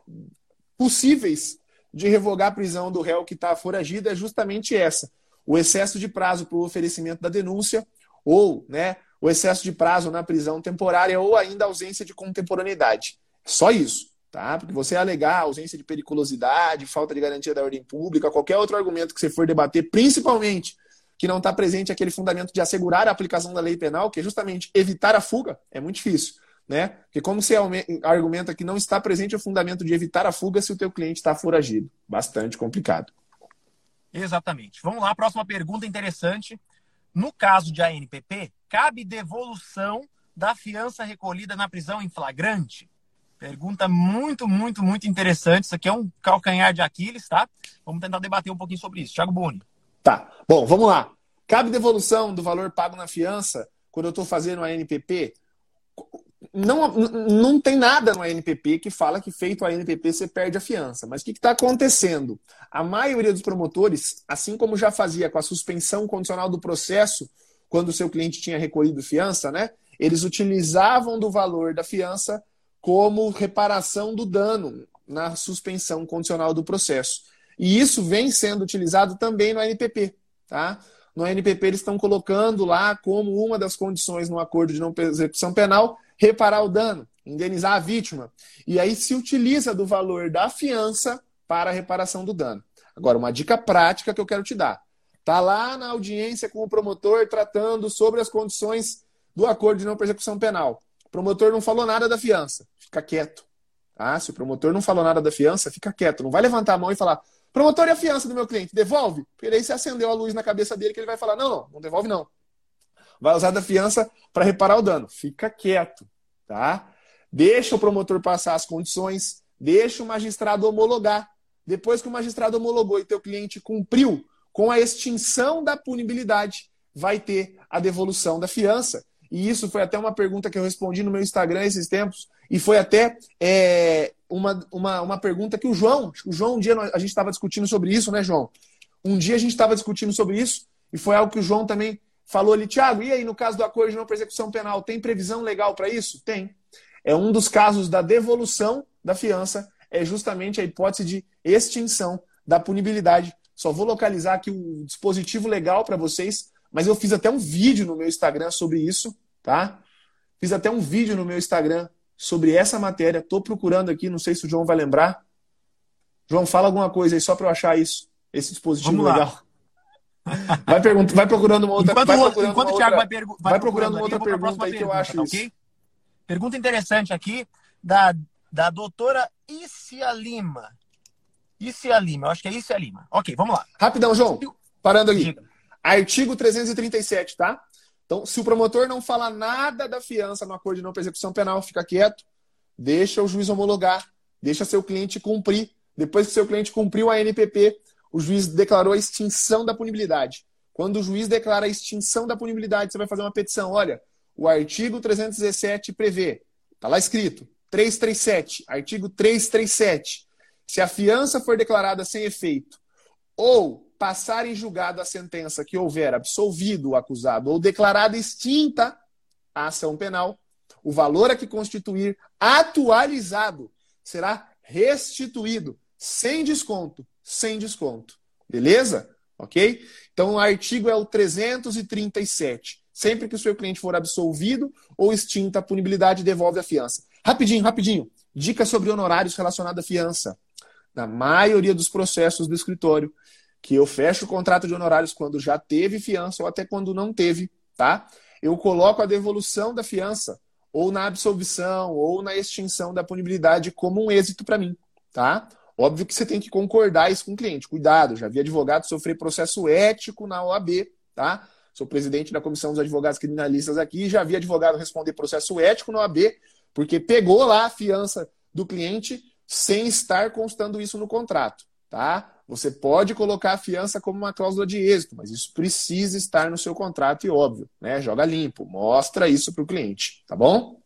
possíveis de revogar a prisão do réu que está foragido é justamente essa: o excesso de prazo para o oferecimento da denúncia, ou né, o excesso de prazo na prisão temporária, ou ainda ausência de contemporaneidade. Só isso, tá? Porque você alegar ausência de periculosidade, falta de garantia da ordem pública, qualquer outro argumento que você for debater, principalmente que não está presente aquele fundamento de assegurar a aplicação da lei penal, que é justamente evitar a fuga, é muito difícil né? Porque como você argumenta que não está presente o fundamento de evitar a fuga se o teu cliente está foragido? Bastante complicado.
Exatamente. Vamos lá, próxima pergunta interessante. No caso de ANPP, cabe devolução da fiança recolhida na prisão em flagrante? Pergunta muito, muito, muito interessante. Isso aqui é um calcanhar de Aquiles, tá? Vamos tentar debater um pouquinho sobre isso. Thiago Boni.
Tá. Bom, vamos lá. Cabe devolução do valor pago na fiança quando eu estou fazendo a ANPP? não, não tem nada no ANPP que fala que feito a ANPP você perde a fiança. Mas o que está acontecendo? A maioria dos promotores, assim como já fazia com a suspensão condicional do processo, quando o seu cliente tinha recolhido fiança, né? Eles utilizavam do valor da fiança como reparação do dano na suspensão condicional do processo. E isso vem sendo utilizado também no ANPP, tá? No ANPP eles estão colocando lá como uma das condições no acordo de não execução penal reparar o dano, indenizar a vítima. E aí se utiliza do valor da fiança para a reparação do dano. Agora, uma dica prática que eu quero te dar. Tá lá na audiência com o promotor tratando sobre as condições do acordo de não persecução penal. O promotor não falou nada da fiança. Fica quieto. Ah, se o promotor não falou nada da fiança, fica quieto. Não vai levantar a mão e falar: promotor e a fiança do meu cliente, devolve? Porque daí você acendeu a luz na cabeça dele que ele vai falar: não, não, não devolve não vai usar da fiança para reparar o dano. Fica quieto, tá? Deixa o promotor passar as condições, deixa o magistrado homologar. Depois que o magistrado homologou e teu cliente cumpriu com a extinção da punibilidade, vai ter a devolução da fiança. E isso foi até uma pergunta que eu respondi no meu Instagram esses tempos, e foi até é, uma, uma, uma pergunta que o João, o João, um dia a gente estava discutindo sobre isso, né, João? Um dia a gente estava discutindo sobre isso, e foi algo que o João também falou ali, Tiago, e aí no caso do acordo de não persecução penal, tem previsão legal para isso? Tem. É um dos casos da devolução da fiança, é justamente a hipótese de extinção da punibilidade. Só vou localizar aqui o dispositivo legal para vocês, mas eu fiz até um vídeo no meu Instagram sobre isso, tá? Fiz até um vídeo no meu Instagram sobre essa matéria. Estou procurando aqui, não sei se o João vai lembrar. João, fala alguma coisa aí só para eu achar isso, esse dispositivo legal. Vai, pergunta, vai procurando uma outra
Enquanto,
vai
procurando enquanto o Thiago
outra,
vai, pergu-
vai procurando uma outra
eu
pergunta aí que eu
próxima
acho
pergunta,
isso.
ok? Pergunta interessante aqui da, da doutora Isia Lima. Isia Lima, eu acho que é Isia Lima. Ok, vamos lá.
Rapidão, João. Parando aqui. Artigo 337, tá? Então, se o promotor não fala nada da fiança no acordo de não execução penal, fica quieto, deixa o juiz homologar, deixa seu cliente cumprir. Depois que seu cliente cumpriu a NPP, o juiz declarou a extinção da punibilidade. Quando o juiz declara a extinção da punibilidade, você vai fazer uma petição. Olha, o artigo 317 prevê, está lá escrito, 337, artigo 337. Se a fiança for declarada sem efeito ou passar em julgado a sentença que houver absolvido o acusado ou declarada extinta a ação penal, o valor a que constituir atualizado será restituído sem desconto, sem desconto. Beleza? Ok? Então o artigo é o 337. Sempre que o seu cliente for absolvido ou extinta a punibilidade, devolve a fiança. Rapidinho, rapidinho. Dica sobre honorários relacionados à fiança. Na maioria dos processos do escritório, que eu fecho o contrato de honorários quando já teve fiança ou até quando não teve, tá? Eu coloco a devolução da fiança ou na absolvição ou na extinção da punibilidade como um êxito para mim, tá? Óbvio que você tem que concordar isso com o cliente. Cuidado, já vi advogado sofrer processo ético na OAB, tá? Sou presidente da Comissão dos Advogados Criminalistas aqui, já vi advogado responder processo ético na OAB, porque pegou lá a fiança do cliente sem estar constando isso no contrato, tá? Você pode colocar a fiança como uma cláusula de êxito, mas isso precisa estar no seu contrato e óbvio, né? Joga limpo, mostra isso para o cliente, tá bom?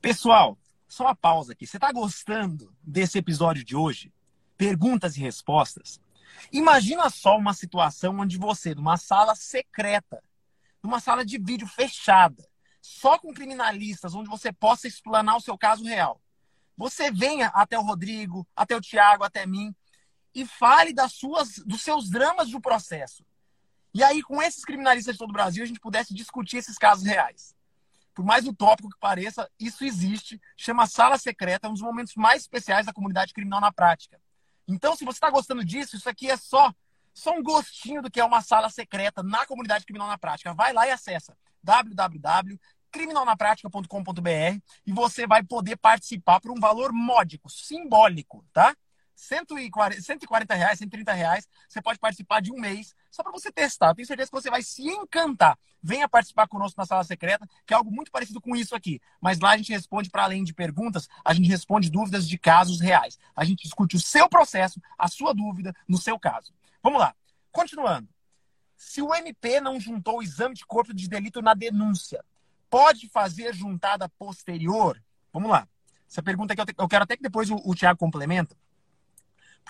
Pessoal, só uma pausa aqui. Você está gostando desse episódio de hoje? Perguntas e respostas? Imagina só uma situação onde você, numa sala secreta, numa sala de vídeo fechada, só com criminalistas, onde você possa explanar o seu caso real você venha até o Rodrigo, até o Tiago, até mim e fale das suas, dos seus dramas do processo. E aí, com esses criminalistas de todo o Brasil, a gente pudesse discutir esses casos reais. Por mais utópico que pareça, isso existe, chama Sala Secreta, é um dos momentos mais especiais da comunidade criminal na prática. Então, se você está gostando disso, isso aqui é só, só um gostinho do que é uma sala secreta na comunidade criminal na prática. Vai lá e acessa www criminalnaprática.com.br e você vai poder participar por um valor módico, simbólico, tá? 140, 140 reais, 130 reais, você pode participar de um mês, só para você testar. tenho certeza que você vai se encantar. Venha participar conosco na sala secreta, que é algo muito parecido com isso aqui. Mas lá a gente responde, para além de perguntas, a gente responde dúvidas de casos reais. A gente discute o seu processo, a sua dúvida no seu caso. Vamos lá. Continuando. Se o MP não juntou o exame de corpo de delito na denúncia, pode fazer juntada posterior? Vamos lá. Essa pergunta aqui eu quero até que depois o, o Tiago complementa.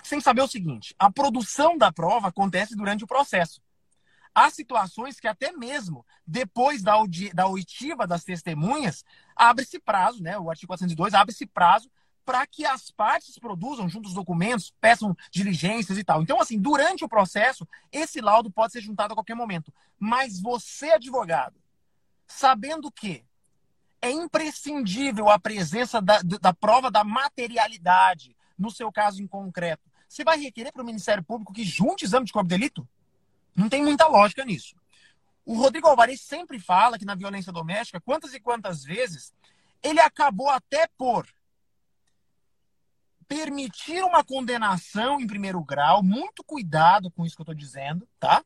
Sem saber o seguinte: a produção da prova acontece durante o processo. Há situações que até mesmo depois da, da oitiva das testemunhas, abre-se prazo, né? O artigo 402 abre-se prazo para que as partes produzam juntos os documentos, peçam diligências e tal. Então, assim, durante o processo, esse laudo pode ser juntado a qualquer momento. Mas você, advogado, sabendo que é imprescindível a presença da, da prova da materialidade, no seu caso em concreto. Você vai requerer para o Ministério Público que junte exame de corpo de delito? Não tem muita lógica nisso. O Rodrigo Alvarez sempre fala que na violência doméstica, quantas e quantas vezes, ele acabou até por permitir uma condenação em primeiro grau, muito cuidado com isso que eu estou dizendo, tá?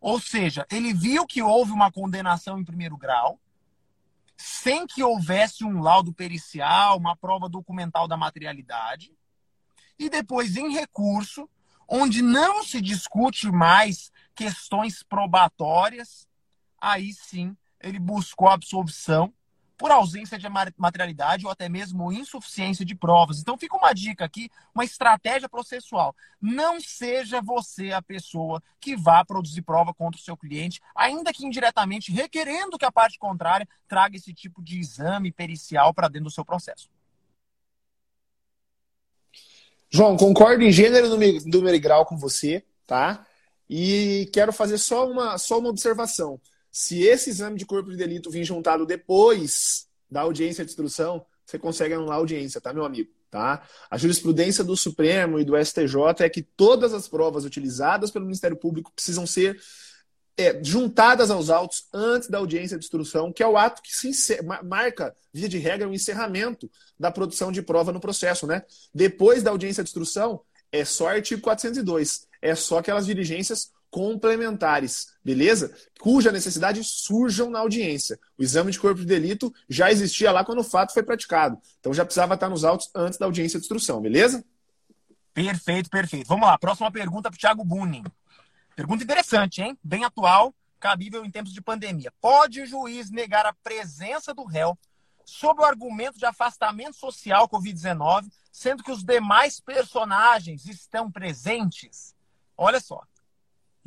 Ou seja, ele viu que houve uma condenação em primeiro grau, sem que houvesse um laudo pericial, uma prova documental da materialidade, e depois em recurso, onde não se discute mais questões probatórias, aí sim ele buscou absolvição por ausência de materialidade ou até mesmo insuficiência de provas. Então fica uma dica aqui, uma estratégia processual. Não seja você a pessoa que vá produzir prova contra o seu cliente, ainda que indiretamente requerendo que a parte contrária traga esse tipo de exame pericial para dentro do seu processo.
João, concordo em gênero, número e grau com você, tá? E quero fazer só uma, só uma observação. Se esse exame de corpo de delito vir juntado depois da audiência de instrução, você consegue anular a audiência, tá, meu amigo? Tá? A jurisprudência do Supremo e do STJ é que todas as provas utilizadas pelo Ministério Público precisam ser é, juntadas aos autos antes da audiência de instrução, que é o ato que se marca, via de regra, o encerramento da produção de prova no processo. Né? Depois da audiência de instrução, é só artigo 402. É só aquelas diligências complementares, beleza? Cuja necessidade surjam na audiência. O exame de corpo de delito já existia lá quando o fato foi praticado. Então já precisava estar nos autos antes da audiência de instrução, beleza?
Perfeito, perfeito. Vamos lá, próxima pergunta para o Thiago Bunin. Pergunta interessante, hein? Bem atual, cabível em tempos de pandemia. Pode o juiz negar a presença do réu sob o argumento de afastamento social Covid-19, sendo que os demais personagens estão presentes? Olha só.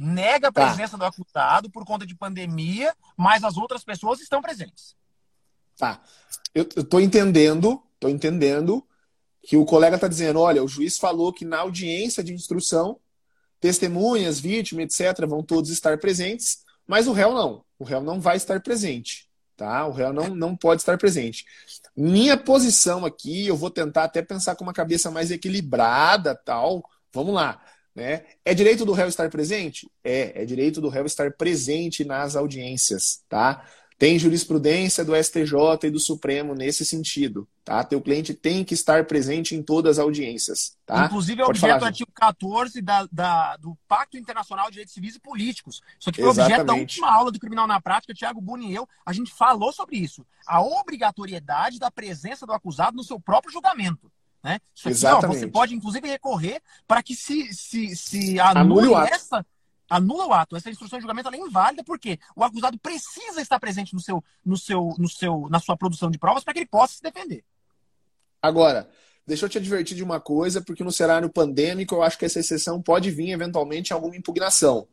Nega a tá. presença tá. do acusado por conta de pandemia, mas as outras pessoas estão presentes.
Tá. Eu, estou entendendo, tô entendendo que o colega está dizendo, olha, o juiz falou que na audiência de instrução, testemunhas, vítimas, etc., vão todos estar presentes, mas o réu não. O réu não vai estar presente. Tá? O réu não, não pode estar presente. Minha posição aqui, eu vou tentar até pensar com uma cabeça mais equilibrada, tal. Vamos lá. Né? É direito do réu estar presente? É, é direito do réu estar presente nas audiências, tá? Tem jurisprudência do STJ e do Supremo nesse sentido, tá? Teu cliente tem que estar presente em todas as audiências, tá?
Inclusive é objeto do artigo 14 da, da, do Pacto Internacional de Direitos Civis e Políticos. Isso aqui foi Exatamente. objeto da última aula do Criminal na Prática, Tiago Buni e eu, a gente falou sobre isso. A obrigatoriedade da presença do acusado no seu próprio julgamento. Né? Isso aqui, ó, você pode, inclusive, recorrer para que se, se, se anule, anule essa anula o ato. Essa instrução de julgamento é inválida porque o acusado precisa estar presente no seu, no seu, no seu, na sua produção de provas para que ele possa se defender.
Agora, deixa eu te advertir de uma coisa, porque no cenário pandêmico eu acho que essa exceção pode vir eventualmente em alguma impugnação.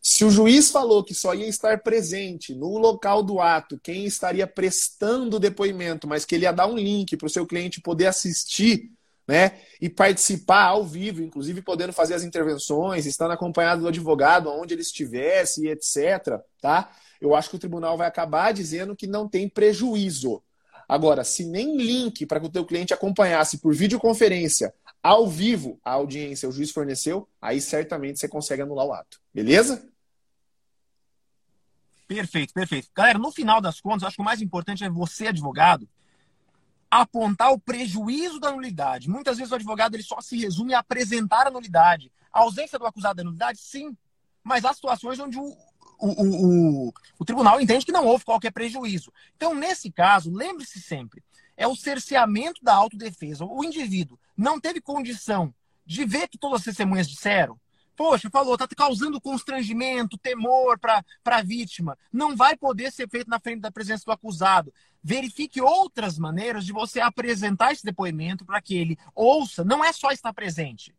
Se o juiz falou que só ia estar presente no local do ato quem estaria prestando depoimento, mas que ele ia dar um link para o seu cliente poder assistir né? E participar ao vivo, inclusive podendo fazer as intervenções, estando acompanhado do advogado, onde ele estivesse, etc. Tá? Eu acho que o tribunal vai acabar dizendo que não tem prejuízo. Agora, se nem link para que o teu cliente acompanhasse por videoconferência ao vivo a audiência o juiz forneceu, aí certamente você consegue anular o ato. Beleza?
Perfeito, perfeito. Galera, no final das contas, acho que o mais importante é você, advogado, apontar o prejuízo da nulidade. Muitas vezes o advogado ele só se resume a apresentar a nulidade. A ausência do acusado da nulidade, sim. Mas há situações onde o, o, o, o, tribunal entende que não houve qualquer prejuízo. Então, nesse caso, lembre-se sempre, é o cerceamento da autodefesa. O indivíduo não teve condição de ver que todas as testemunhas disseram, poxa, falou, está causando constrangimento, temor para a vítima. Não vai poder ser feito na frente da presença do acusado. Verifique outras maneiras de você apresentar esse depoimento para que ele ouça. Não é só estar presente.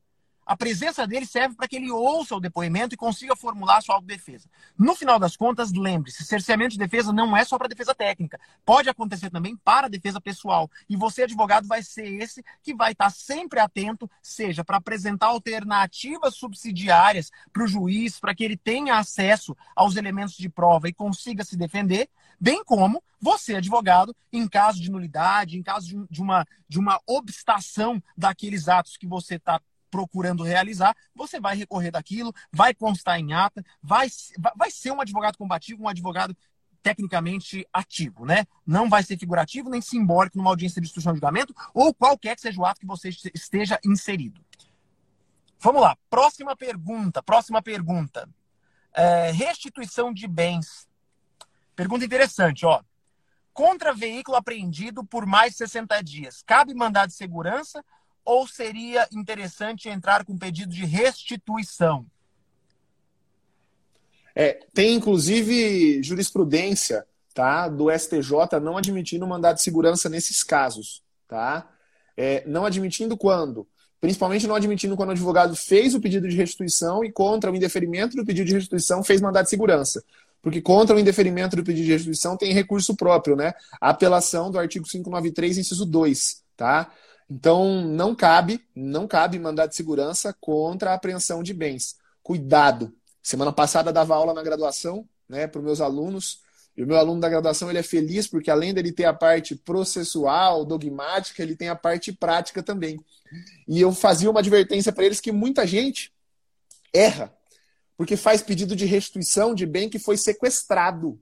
A presença dele serve para que ele ouça o depoimento e consiga formular sua autodefesa. No final das contas, lembre-se, cerceamento de defesa não é só para defesa técnica. Pode acontecer também para defesa pessoal. E você, advogado, vai ser esse que vai estar sempre atento, seja para apresentar alternativas subsidiárias para o juiz, para que ele tenha acesso aos elementos de prova e consiga se defender, bem como você, advogado, em caso de nulidade, em caso de, uma, de uma obstação daqueles atos que você está procurando realizar, você vai recorrer daquilo, vai constar em ata, vai, vai ser um advogado combativo, um advogado tecnicamente ativo, né? Não vai ser figurativo nem simbólico numa audiência de instrução de julgamento ou qualquer que seja o ato que você esteja inserido. Vamos lá, próxima pergunta, próxima pergunta. É, restituição de bens. Pergunta interessante, ó. Contra veículo apreendido por mais de 60 dias, cabe mandado de segurança ou seria interessante entrar com pedido de restituição?
É, tem inclusive jurisprudência tá, do STJ não admitindo mandado de segurança nesses casos. Tá? É, não admitindo quando? Principalmente não admitindo quando o advogado fez o pedido de restituição e contra o indeferimento do pedido de restituição fez mandado de segurança. Porque contra o indeferimento do pedido de restituição tem recurso próprio, né? Apelação do artigo 593, inciso 2, tá? Então, não cabe, não cabe mandado de segurança contra a apreensão de bens. Cuidado. Semana passada dava aula na graduação, né, para os meus alunos. E o meu aluno da graduação ele é feliz porque além dele ter a parte processual, dogmática, ele tem a parte prática também. E eu fazia uma advertência para eles que muita gente erra porque faz pedido de restituição de bem que foi sequestrado.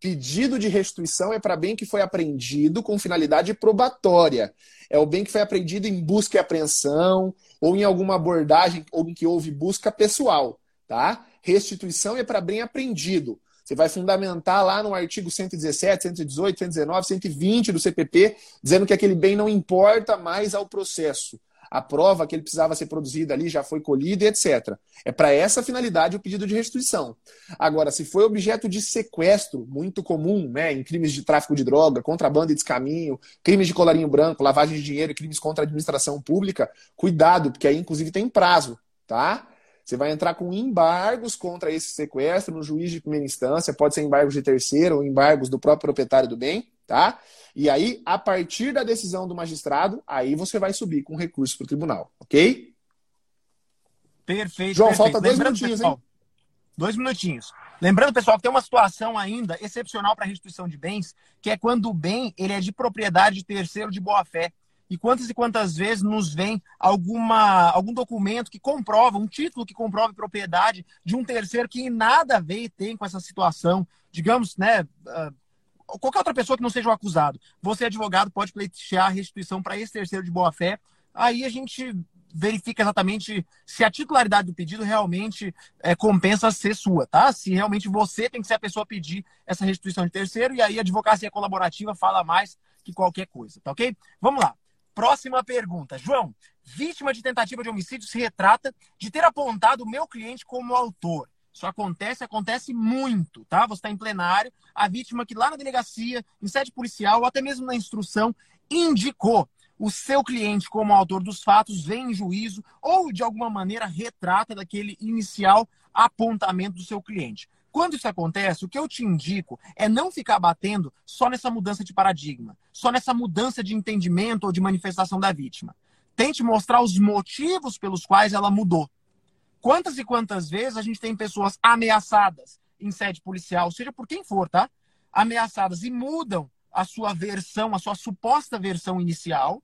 Pedido de restituição é para bem que foi apreendido com finalidade probatória. É o bem que foi apreendido em busca e apreensão, ou em alguma abordagem ou em que houve busca pessoal. Tá? restituição é para bem apreendido. Você vai fundamentar lá no artigo 117, 118, 119, 120 do CPP, dizendo que aquele bem não importa mais ao processo a prova que ele precisava ser produzida ali já foi colhida, etc. É para essa finalidade o pedido de restituição. Agora, se foi objeto de sequestro, muito comum, né, em crimes de tráfico de droga, contrabando e descaminho, crimes de colarinho branco, lavagem de dinheiro e crimes contra a administração pública, cuidado, porque aí inclusive tem prazo, tá? Você vai entrar com embargos contra esse sequestro no juiz de primeira instância, pode ser embargos de terceiro ou embargos do próprio proprietário do bem, tá? E aí, a partir da decisão do magistrado, aí você vai subir com recurso para o tribunal, ok?
Perfeito.
João,
perfeito.
falta dois
Lembrando,
minutinhos,
pessoal,
hein?
Dois minutinhos. Lembrando, pessoal, que tem uma situação ainda excepcional para restituição de bens, que é quando o bem ele é de propriedade de terceiro de boa-fé. E quantas e quantas vezes nos vem alguma, algum documento que comprova, um título que comprove propriedade de um terceiro que nada a ver tem com essa situação. Digamos, né, uh, qualquer outra pessoa que não seja o acusado. Você, advogado, pode pleitear a restituição para esse terceiro de boa-fé. Aí a gente verifica exatamente se a titularidade do pedido realmente é, compensa ser sua, tá? Se realmente você tem que ser a pessoa a pedir essa restituição de terceiro, e aí a advocacia colaborativa fala mais que qualquer coisa, tá ok? Vamos lá. Próxima pergunta. João, vítima de tentativa de homicídio se retrata de ter apontado o meu cliente como autor. Isso acontece, acontece muito, tá? Você está em plenário, a vítima que lá na delegacia, em sede policial, ou até mesmo na instrução, indicou o seu cliente como autor dos fatos, vem em juízo ou de alguma maneira retrata daquele inicial apontamento do seu cliente. Quando isso acontece, o que eu te indico é não ficar batendo só nessa mudança de paradigma, só nessa mudança de entendimento ou de manifestação da vítima. Tente mostrar os motivos pelos quais ela mudou. Quantas e quantas vezes a gente tem pessoas ameaçadas em sede policial, seja por quem for, tá? Ameaçadas e mudam a sua versão, a sua suposta versão inicial,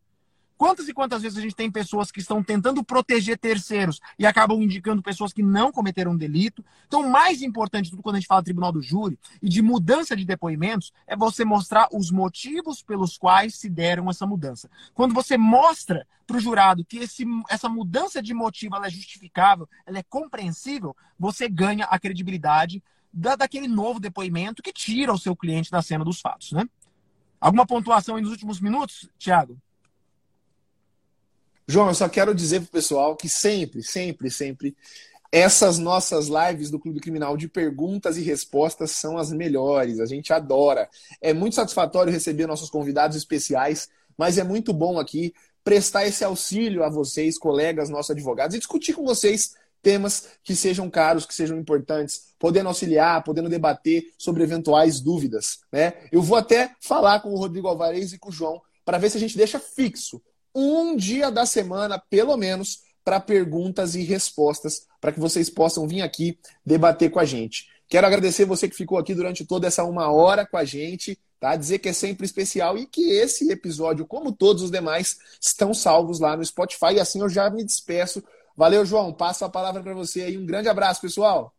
Quantas e quantas vezes a gente tem pessoas que estão tentando proteger terceiros e acabam indicando pessoas que não cometeram delito? Então, mais importante tudo quando a gente fala de tribunal do júri e de mudança de depoimentos é você mostrar os motivos pelos quais se deram essa mudança. Quando você mostra para o jurado que esse, essa mudança de motivo é justificável, ela é compreensível, você ganha a credibilidade da, daquele novo depoimento que tira o seu cliente da cena dos fatos, né? Alguma pontuação aí nos últimos minutos, Tiago?
João, eu só quero dizer pro pessoal que sempre, sempre, sempre essas nossas lives do Clube Criminal de perguntas e respostas são as melhores. A gente adora. É muito satisfatório receber nossos convidados especiais, mas é muito bom aqui prestar esse auxílio a vocês, colegas, nossos advogados, e discutir com vocês temas que sejam caros, que sejam importantes, podendo auxiliar, podendo debater sobre eventuais dúvidas. Né? Eu vou até falar com o Rodrigo Alvarez e com o João para ver se a gente deixa fixo um dia da semana, pelo menos, para perguntas e respostas, para que vocês possam vir aqui debater com a gente. Quero agradecer você que ficou aqui durante toda essa uma hora com a gente, tá? Dizer que é sempre especial e que esse episódio, como todos os demais, estão salvos lá no Spotify. E assim eu já me despeço. Valeu, João. Passo a palavra para você aí. Um grande abraço, pessoal.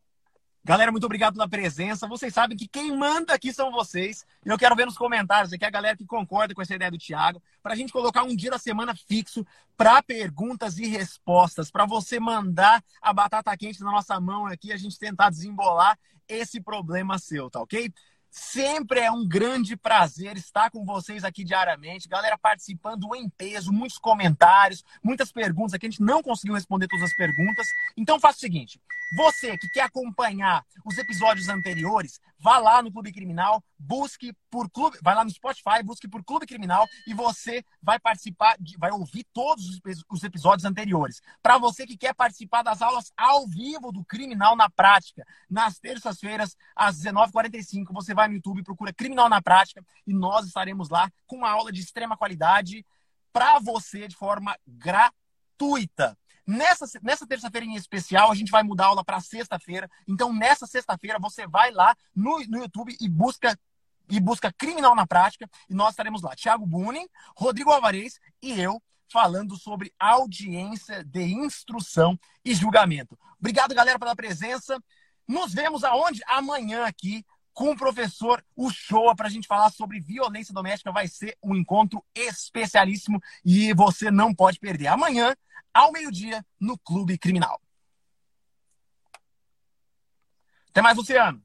Galera, muito obrigado pela presença. Vocês sabem que quem manda aqui são vocês. E eu quero ver nos comentários aqui a galera que concorda com essa ideia do Thiago, para a gente colocar um dia da semana fixo para perguntas e respostas, para você mandar a batata quente na nossa mão aqui, a gente tentar desembolar esse problema seu, tá ok? Sempre é um grande prazer estar com vocês aqui diariamente. Galera participando em peso, muitos comentários, muitas perguntas aqui. A gente não conseguiu responder todas as perguntas. Então faça o seguinte: você que quer acompanhar os episódios anteriores, vá lá no Clube Criminal, busque por Clube, vai lá no Spotify, busque por Clube Criminal e você vai participar, de, vai ouvir todos os episódios anteriores. Para você que quer participar das aulas ao vivo do Criminal na Prática, nas terças-feiras às 19h45, você vai no YouTube, procura Criminal na Prática e nós estaremos lá com uma aula de extrema qualidade para você de forma gratuita. Nessa, nessa terça-feira em especial, a gente vai mudar a aula para sexta-feira. Então, nessa sexta-feira, você vai lá no, no YouTube e busca e busca Criminal na Prática. E nós estaremos lá. Thiago Bunin, Rodrigo Alvarez e eu falando sobre audiência de instrução e julgamento. Obrigado, galera, pela presença. Nos vemos aonde? Amanhã aqui com o professor Uchoa para a gente falar sobre violência doméstica. Vai ser um encontro especialíssimo e você não pode perder. Amanhã, ao meio-dia no Clube Criminal. Até mais, Luciano.